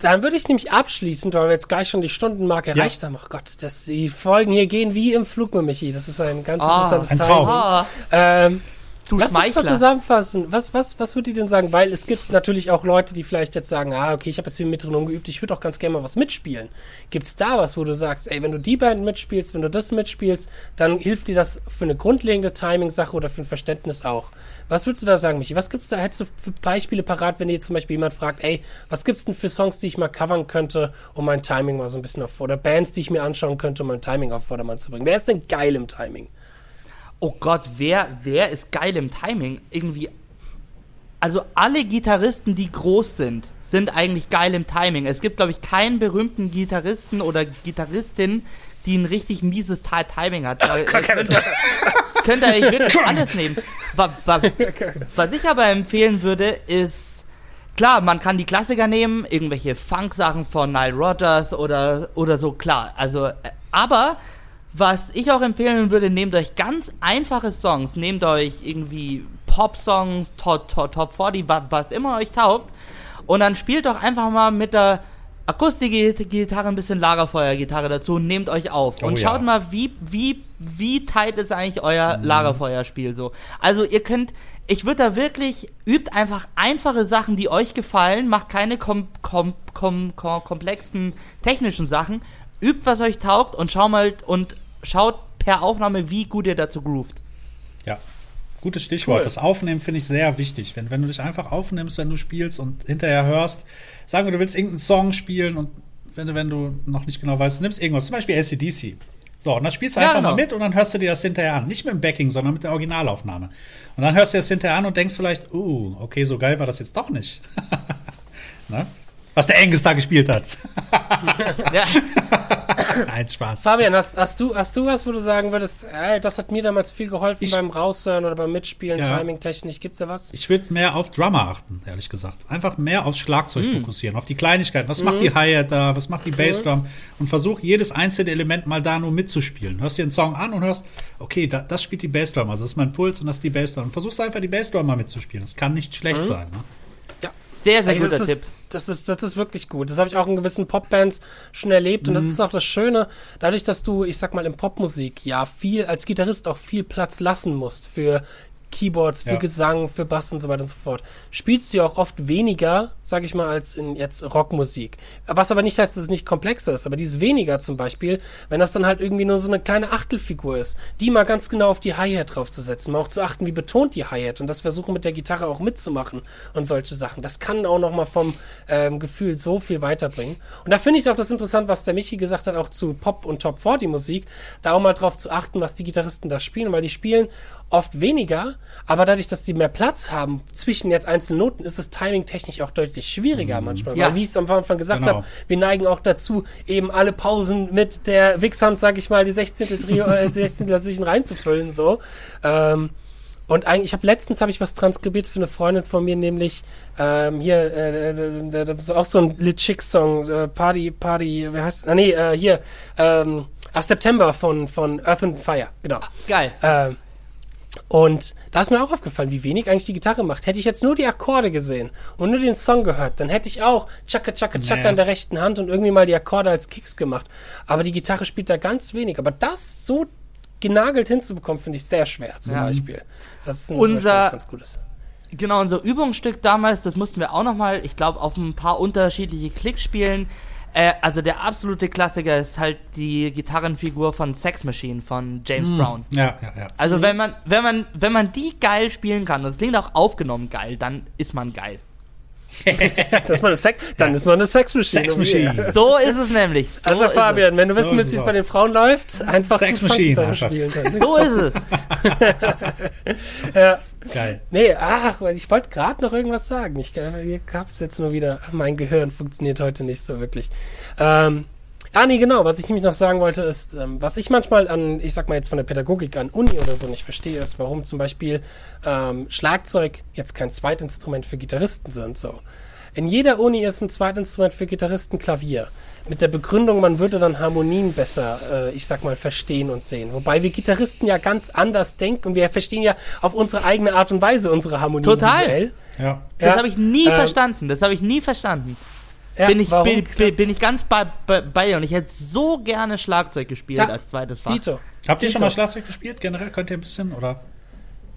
Dann würde ich nämlich abschließend, weil wir jetzt gleich schon die Stundenmarke erreicht haben. Oh Gott, das, die Folgen hier gehen wie im Flug mit Michi. Das ist ein ganz Ah, interessantes ein Timing. Traum. Ah, Ähm, du Lass uns mal Schmeichler. zusammenfassen. Was, was, was würdet ihr denn sagen? Weil es gibt natürlich auch Leute, die vielleicht jetzt sagen, ah, okay, ich habe jetzt hier Metronom geübt, ich würde auch ganz gerne mal was mitspielen. Gibt's da was, wo du sagst, ey, wenn du die Band mitspielst, wenn du das mitspielst, dann hilft dir das für eine grundlegende Timing-Sache oder für ein Verständnis auch? Was würdest du da sagen, Michi? Was gibt's da? Hättest du für Beispiele parat, wenn dir jetzt zum Beispiel jemand fragt, ey, was gibt's denn für Songs, die ich mal covern könnte, um mein Timing mal so ein bisschen auf, oder Bands, die ich mir anschauen könnte, um mein Timing auf Vordermann zu bringen? Wer ist denn geil im Timing? Oh Gott, wer, wer ist geil im Timing? Irgendwie. Also alle Gitarristen, die groß sind, sind eigentlich geil im Timing. Es gibt, glaube ich, keinen berühmten Gitarristen oder Gitarristin, die ein richtig mieses Ti- Timing hat. Weil, äh, könnt, ihr- könnt ihr euch wirklich alles nehmen. Was, was, was ich aber empfehlen würde, ist, klar, man kann die Klassiker nehmen, irgendwelche Funk-Sachen von Nile Rodgers oder, oder so, klar. Also, äh, aber was ich auch empfehlen würde, nehmt euch ganz einfache Songs, nehmt euch irgendwie Pop-Songs, Top, Top, Top 40, wa- was immer euch taugt, und dann spielt doch einfach mal mit der Akustikgitarre ein bisschen Lagerfeuergitarre dazu und nehmt euch auf. und Oh schaut ja. mal, wie, wie, wie tight ist eigentlich euer Lagerfeuerspiel so. Also ihr könnt, ich würde da wirklich, übt einfach einfache Sachen, die euch gefallen, macht keine kom, kom, kom, kom, komplexen technischen Sachen, übt, was euch taugt und schau mal und schaut per Aufnahme, wie gut ihr dazu groovt. Ja. Gutes Stichwort. Cool. Das Aufnehmen finde ich sehr wichtig. Wenn, wenn du dich einfach aufnimmst, wenn du spielst und hinterher hörst, sagen wir, du willst irgendeinen Song spielen und wenn du, wenn du noch nicht genau weißt, nimmst irgendwas, zum Beispiel ACDC. So, und dann spielst du Ja, einfach genau. mal mit und dann hörst du dir das hinterher an. Nicht mit dem Backing, sondern mit der Originalaufnahme. Und dann hörst du dir das hinterher an und denkst vielleicht, uh, okay, so geil war das jetzt doch nicht. ne? Was der Angus da gespielt hat. Ja, Nein, Spaß. Fabian, hast, hast, du, hast du was, wo du sagen würdest, ey, das hat mir damals viel geholfen Ich- beim Raushören oder beim Mitspielen, Ja. Timing-technisch? Gibt's da was? Ich würde mehr auf Drummer achten, ehrlich gesagt. Einfach mehr aufs Schlagzeug Hm. fokussieren, auf die Kleinigkeiten. Was macht die Hi-Hat da? Was macht die Bassdrum? Und versuch jedes einzelne Element mal da nur mitzuspielen. Hörst dir einen Song an und hörst, okay, da, das spielt die Bassdrum, also das ist mein Puls und das ist die Bassdrum. Und versuchst einfach die Bassdrum mal mitzuspielen. Das kann nicht schlecht sein. Ne? Sehr, sehr Ey, guter das, Tipp. ist, das, ist, das ist wirklich gut. Das habe ich auch in gewissen Popbands schon erlebt. Und das Mhm. ist auch das Schöne, dadurch, dass du, ich sag mal, in Popmusik ja viel, als Gitarrist auch viel Platz lassen musst für Keyboards, für Ja. Gesang, für Bass und so weiter und so fort, spielst du ja auch oft weniger, sag ich mal, als in jetzt Rockmusik. Was aber nicht heißt, dass es nicht komplexer ist, aber dieses weniger zum Beispiel, wenn das dann halt irgendwie nur so eine kleine Achtelfigur ist, die mal ganz genau auf die Hi-Hat draufzusetzen, mal auch zu achten, wie betont die Hi-Hat und das versuchen mit der Gitarre auch mitzumachen und solche Sachen. Das kann auch nochmal vom ähm, Gefühl so viel weiterbringen. Und da finde ich auch das interessant, was der Michi gesagt hat, auch zu Pop- und Top 40 Musik, da auch mal drauf zu achten, was die Gitarristen da spielen, weil die spielen oft weniger, aber dadurch, dass die mehr Platz haben zwischen jetzt einzelnen Noten, ist es timing-technisch auch deutlich schwieriger manchmal. Ja. Weil, wie ich es am Anfang gesagt Genau. habe, wir neigen auch dazu, eben alle Pausen mit der Wixhand, sag ich mal, die 16. Trio, äh, 16. dazwischen reinzufüllen, so. Ähm, und eigentlich, ich habe letztens habe ich was transkribiert für eine Freundin von mir, nämlich ähm, hier äh, äh, äh, äh, auch so ein Lit Chick Song, äh, Party Party, wie heißt? Ah nee, äh, hier ähm, ach, September von von Earth and Fire, genau. Geil. Ähm, und da ist mir auch aufgefallen, wie wenig eigentlich die Gitarre macht. Hätte ich jetzt nur die Akkorde gesehen und nur den Song gehört, dann hätte ich auch Chaka Chaka Chaka Nee. an der rechten Hand und irgendwie mal die Akkorde als Kicks gemacht. Aber die Gitarre spielt da ganz wenig. Aber das so genagelt hinzubekommen, finde ich sehr schwer zum Ja. Beispiel. Das ist ein Unser- ganz Gutes. Genau, unser Übungsstück damals, das mussten wir auch nochmal, ich glaube, auf ein paar unterschiedliche Klicks spielen. Äh, also der absolute Klassiker ist halt die Gitarrenfigur von Sex Machine von James Brown. Ja, ja, ja. Also wenn man, wenn man, wenn man die geil spielen kann, das klingt auch aufgenommen geil, dann ist man geil. Das ist Sex, dann ist man eine Sex Machine. Sex Machine. So ist es nämlich. So Also Fabian, wenn du So wissen willst, ist wie es bei den Frauen läuft, einfach Sex Machine einfach. spielen können. So ist es. ja. Geil. Nee, ach, ich wollte gerade noch irgendwas sagen. Ich äh, hier hab's jetzt nur wieder. Mein Gehirn funktioniert heute nicht so wirklich. Ähm, Ah, nee, genau. Was ich nämlich noch sagen wollte, ist, ähm, was ich manchmal an, ich sag mal jetzt von der Pädagogik an Uni oder so nicht verstehe, ist, warum zum Beispiel ähm, Schlagzeug jetzt kein Zweitinstrument für Gitarristen sind. So. In jeder Uni ist ein Zweitinstrument für Gitarristen Klavier. Mit der Begründung, man würde dann Harmonien besser, äh, ich sag mal, verstehen und sehen. Wobei wir Gitarristen ja ganz anders denken und wir verstehen ja auf unsere eigene Art und Weise unsere Harmonien Total. visuell. Ja. Das Ja, habe ich nie ähm, verstanden. Das habe ich nie verstanden. Ja, bin, ich, warum? bin, bin, bin ich ganz bei, bei, bei dir und ich hätte so gerne Schlagzeug gespielt Ja, als zweites Fach. Dito. Habt ihr schon mal Schlagzeug gespielt? Generell könnt ihr ein bisschen oder?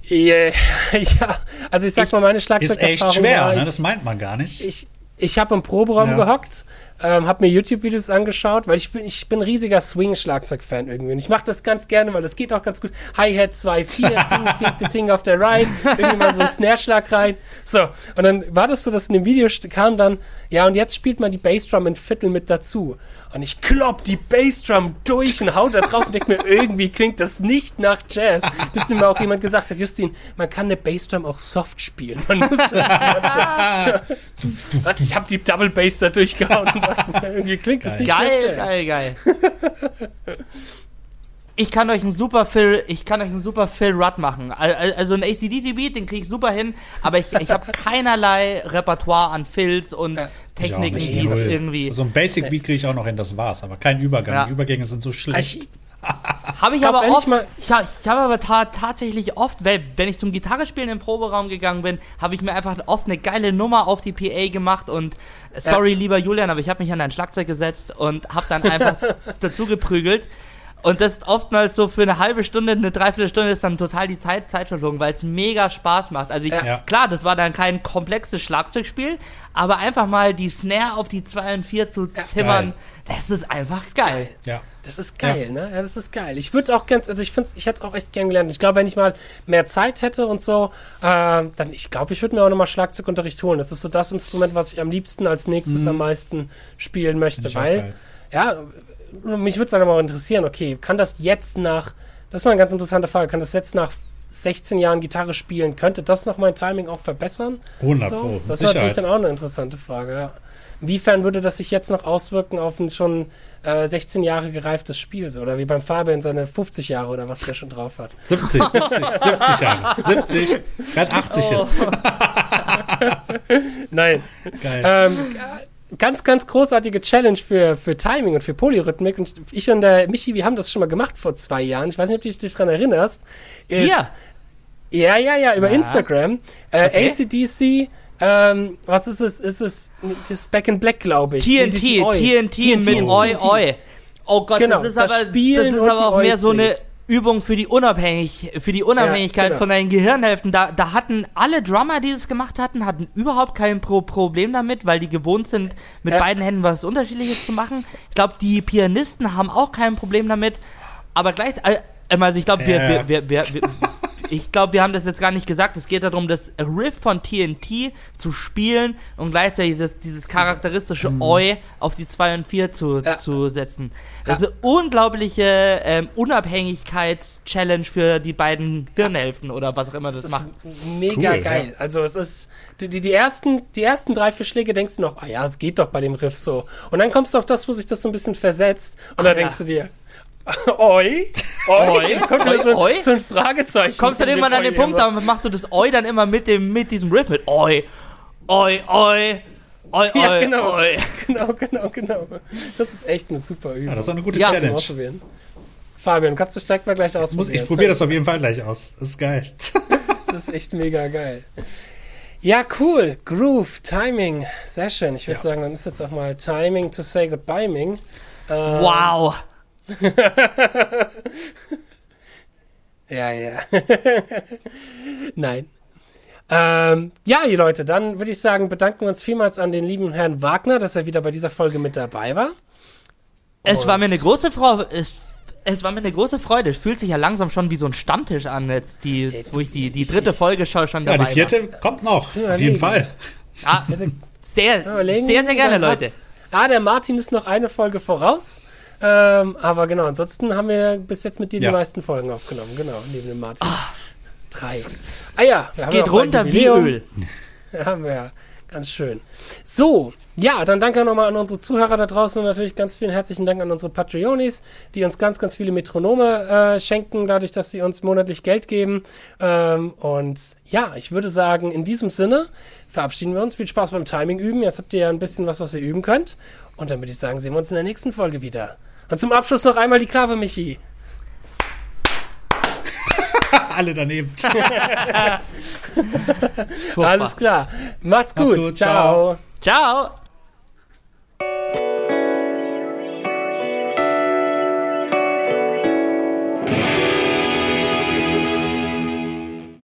Ja, ja, also ich sag mal, meine Ist Schlagzeugerfahrung echt schwer, war, ne? ich, Das meint man gar nicht. ich, ich habe im Proberaum Ja. gehockt, ähm, habe mir YouTube-Videos angeschaut, weil ich bin, ich bin riesiger Swing-Schlagzeug-Fan irgendwie. Und ich mache das ganz gerne, weil das geht auch ganz gut. Hi-Hat 2, 4, ting, ting, ting, ting auf der Ride, irgendwie mal so ein Snare-Schlag rein. So, und dann war das so, dass in dem Video kam dann, ja, und jetzt spielt man die Bassdrum in Viertel mit dazu. Und ich klopp die Bassdrum durch und hau da drauf und denk mir, irgendwie klingt das nicht nach Jazz. Bis mir mal auch jemand gesagt hat, Justin, man kann eine Bassdrum auch soft spielen. Man muss was, ich habe die Double Bass da durchgehauen irgendwie klingt das nicht Geil, Jazz. geil, geil. Ich kann euch einen super Phil, ich kann euch einen super Phil Rudd machen. Al- al- Also ein ACDC Beat, den kriege ich super hin, aber ich, ich habe keinerlei Repertoire an Fills und Ja. Techniken, die es irgendwie. So ein Basic Beat kriege ich auch noch hin, das war's. Aber kein Übergang. Ja. Die Übergänge sind so schlecht. Ich, Habe ich, glaub, aber ich oft, ich, ha- ich habe aber ta tatsächlich oft, weil, wenn ich zum Gitarrespielen im Proberaum gegangen bin, habe ich mir einfach oft eine geile Nummer auf die PA gemacht und äh, sorry, lieber Julian, aber ich habe mich an dein Schlagzeug gesetzt und habe dann einfach dazu geprügelt. Und das ist oftmals so für eine halbe Stunde, eine Dreiviertelstunde ist dann total die Zeit, Zeitverschwendung, weil es mega Spaß macht. Also ich, Ja. Ja. klar, das war dann kein komplexes Schlagzeugspiel, aber einfach mal die Snare auf die 2 und 4 zu zimmern, das ist einfach geil. ja. das ist geil, ne? Ja, das ist geil. Ich würde auch ganz, also ich finde ich hätte es auch echt gern gelernt. Ich glaube, wenn ich mal mehr Zeit hätte und so, äh, dann, ich glaube, ich würde mir auch nochmal Schlagzeugunterricht holen. Das ist so das Instrument, was ich am liebsten als nächstes am meisten spielen möchte, Mhm. weil, geil. ja, mich würde es dann aber auch interessieren, okay, kann das jetzt nach, das ist mal eine ganz interessante Frage, kann das jetzt nach 16 Jahren Gitarre spielen, könnte das noch mein Timing auch verbessern? 100 So, Pro. das ist natürlich dann auch eine interessante Frage, ja. Inwiefern würde das sich jetzt noch auswirken auf ein schon äh, 16 Jahre gereiftes Spiel? So? Oder wie beim Fabian seine 50 Jahre oder was der schon drauf hat? 70, 70, 70 Jahre. 70, gerade 80 Oh. jetzt. Nein. Geil. ähm, äh, ganz, ganz großartige Challenge für, für Timing und für Polyrhythmik. Und ich und der Michi, wir haben das schon mal gemacht vor zwei Jahren. Ich weiß nicht, ob du dich daran erinnerst. Ist, Hier, Ja, ja, ja, über Ja. Instagram. Äh, Okay. ACDC, ähm, was ist es? Ist es das Back in Black, glaube ich. TNT, die Oi. TNT, mit Oi TNT. Oi. Oh Gott, Genau, das ist das aber, das ist aber auch mehr so eine Übung für die Unabhängig, für die Unabhängigkeit genau. von deinen Gehirnhälften. Da, da hatten alle Drummer, die das gemacht hatten, hatten überhaupt kein Pro Problem damit, weil die gewohnt sind, mit Ja. beiden Händen was Unterschiedliches zu machen. Ich glaube, die Pianisten haben auch kein Problem damit, aber gleich, äh, also ich glaube, wir, Ja. wir, wir, wir, wir ich glaube, wir haben das jetzt gar nicht gesagt. Es geht darum, das Riff von TNT zu spielen und gleichzeitig das, dieses charakteristische Oi auf die 2 und 4 zu, Mhm. Ja. zu setzen. Das ist eine unglaubliche ähm, Unabhängigkeits-Challenge für die beiden Hirnhälften oder was auch immer das, Das macht. ist mega Cool, geil. Also es ist die, die, die ersten die ersten drei vier Schläge denkst du noch, ah ja, es geht doch bei dem Riff so. Und dann kommst du auf das, wo sich das so ein bisschen versetzt und dann ja. denkst du dir Oi, Oi, dann kommt Oi, so, Oi. so ein Fragezeichen. Kommst dann von dem irgendwann an den Oi Punkt, immer. da machst du das Oi dann immer mit dem mit diesem Riff mit Oi, Oi, Oi, Oi, Ja, Oi, genau. Oi. Genau, genau, genau. Das ist echt eine super Übung. Ja, das ist auch eine gute Ja. Challenge. Ausprobieren. Fabian, kannst du direkt mal gleich ausprobieren. ich probiere das auf jeden Fall gleich aus. Das ist geil. Das ist echt mega geil. Ja, cool. Groove, Timing. Sehr schön. Ich würde Ja. sagen, dann ist jetzt auch mal Timing to say goodbye, Ming. Äh, Wow. Ja, ja. Nein. Ähm, ja, ihr Leute, dann würde ich sagen, bedanken wir uns vielmals an den lieben Herrn Wagner, dass er wieder bei dieser Folge mit dabei war. Es Und- war mir eine große Freude. Es, es war mir eine große Freude. Es fühlt sich ja langsam schon wie so ein Stammtisch an, jetzt die, jetzt, wo ich die, die dritte Folge schon, schon Ja, dabei die vierte kommt noch. Auf jeden. Fall. war. Ja, sehr, sehr, sehr gerne, Leute. Ah, der Martin ist noch eine Folge voraus. Ähm, aber genau, ansonsten haben wir bis jetzt mit dir Ja. die meisten Folgen aufgenommen. Genau, neben dem Martin. Drei. Ah ja, Es geht runter wie. Öl. Ja, haben wir ja. Ganz schön. So, ja, dann danke nochmal an unsere Zuhörer da draußen und natürlich ganz vielen herzlichen Dank an unsere Patreonis, die uns ganz, ganz viele Metronome äh, schenken, dadurch, dass sie uns monatlich Geld geben. Ähm, und ja, ich würde sagen, in diesem Sinne verabschieden wir uns. Viel Spaß beim Timing üben. Jetzt habt ihr ja ein bisschen was, was ihr üben könnt. Und dann würde ich sagen, sehen wir uns in der nächsten Folge wieder. Und zum Abschluss noch einmal die Klave, Michi. Alle daneben. Alles klar. Macht's gut. Macht's gut. Ciao. Ciao.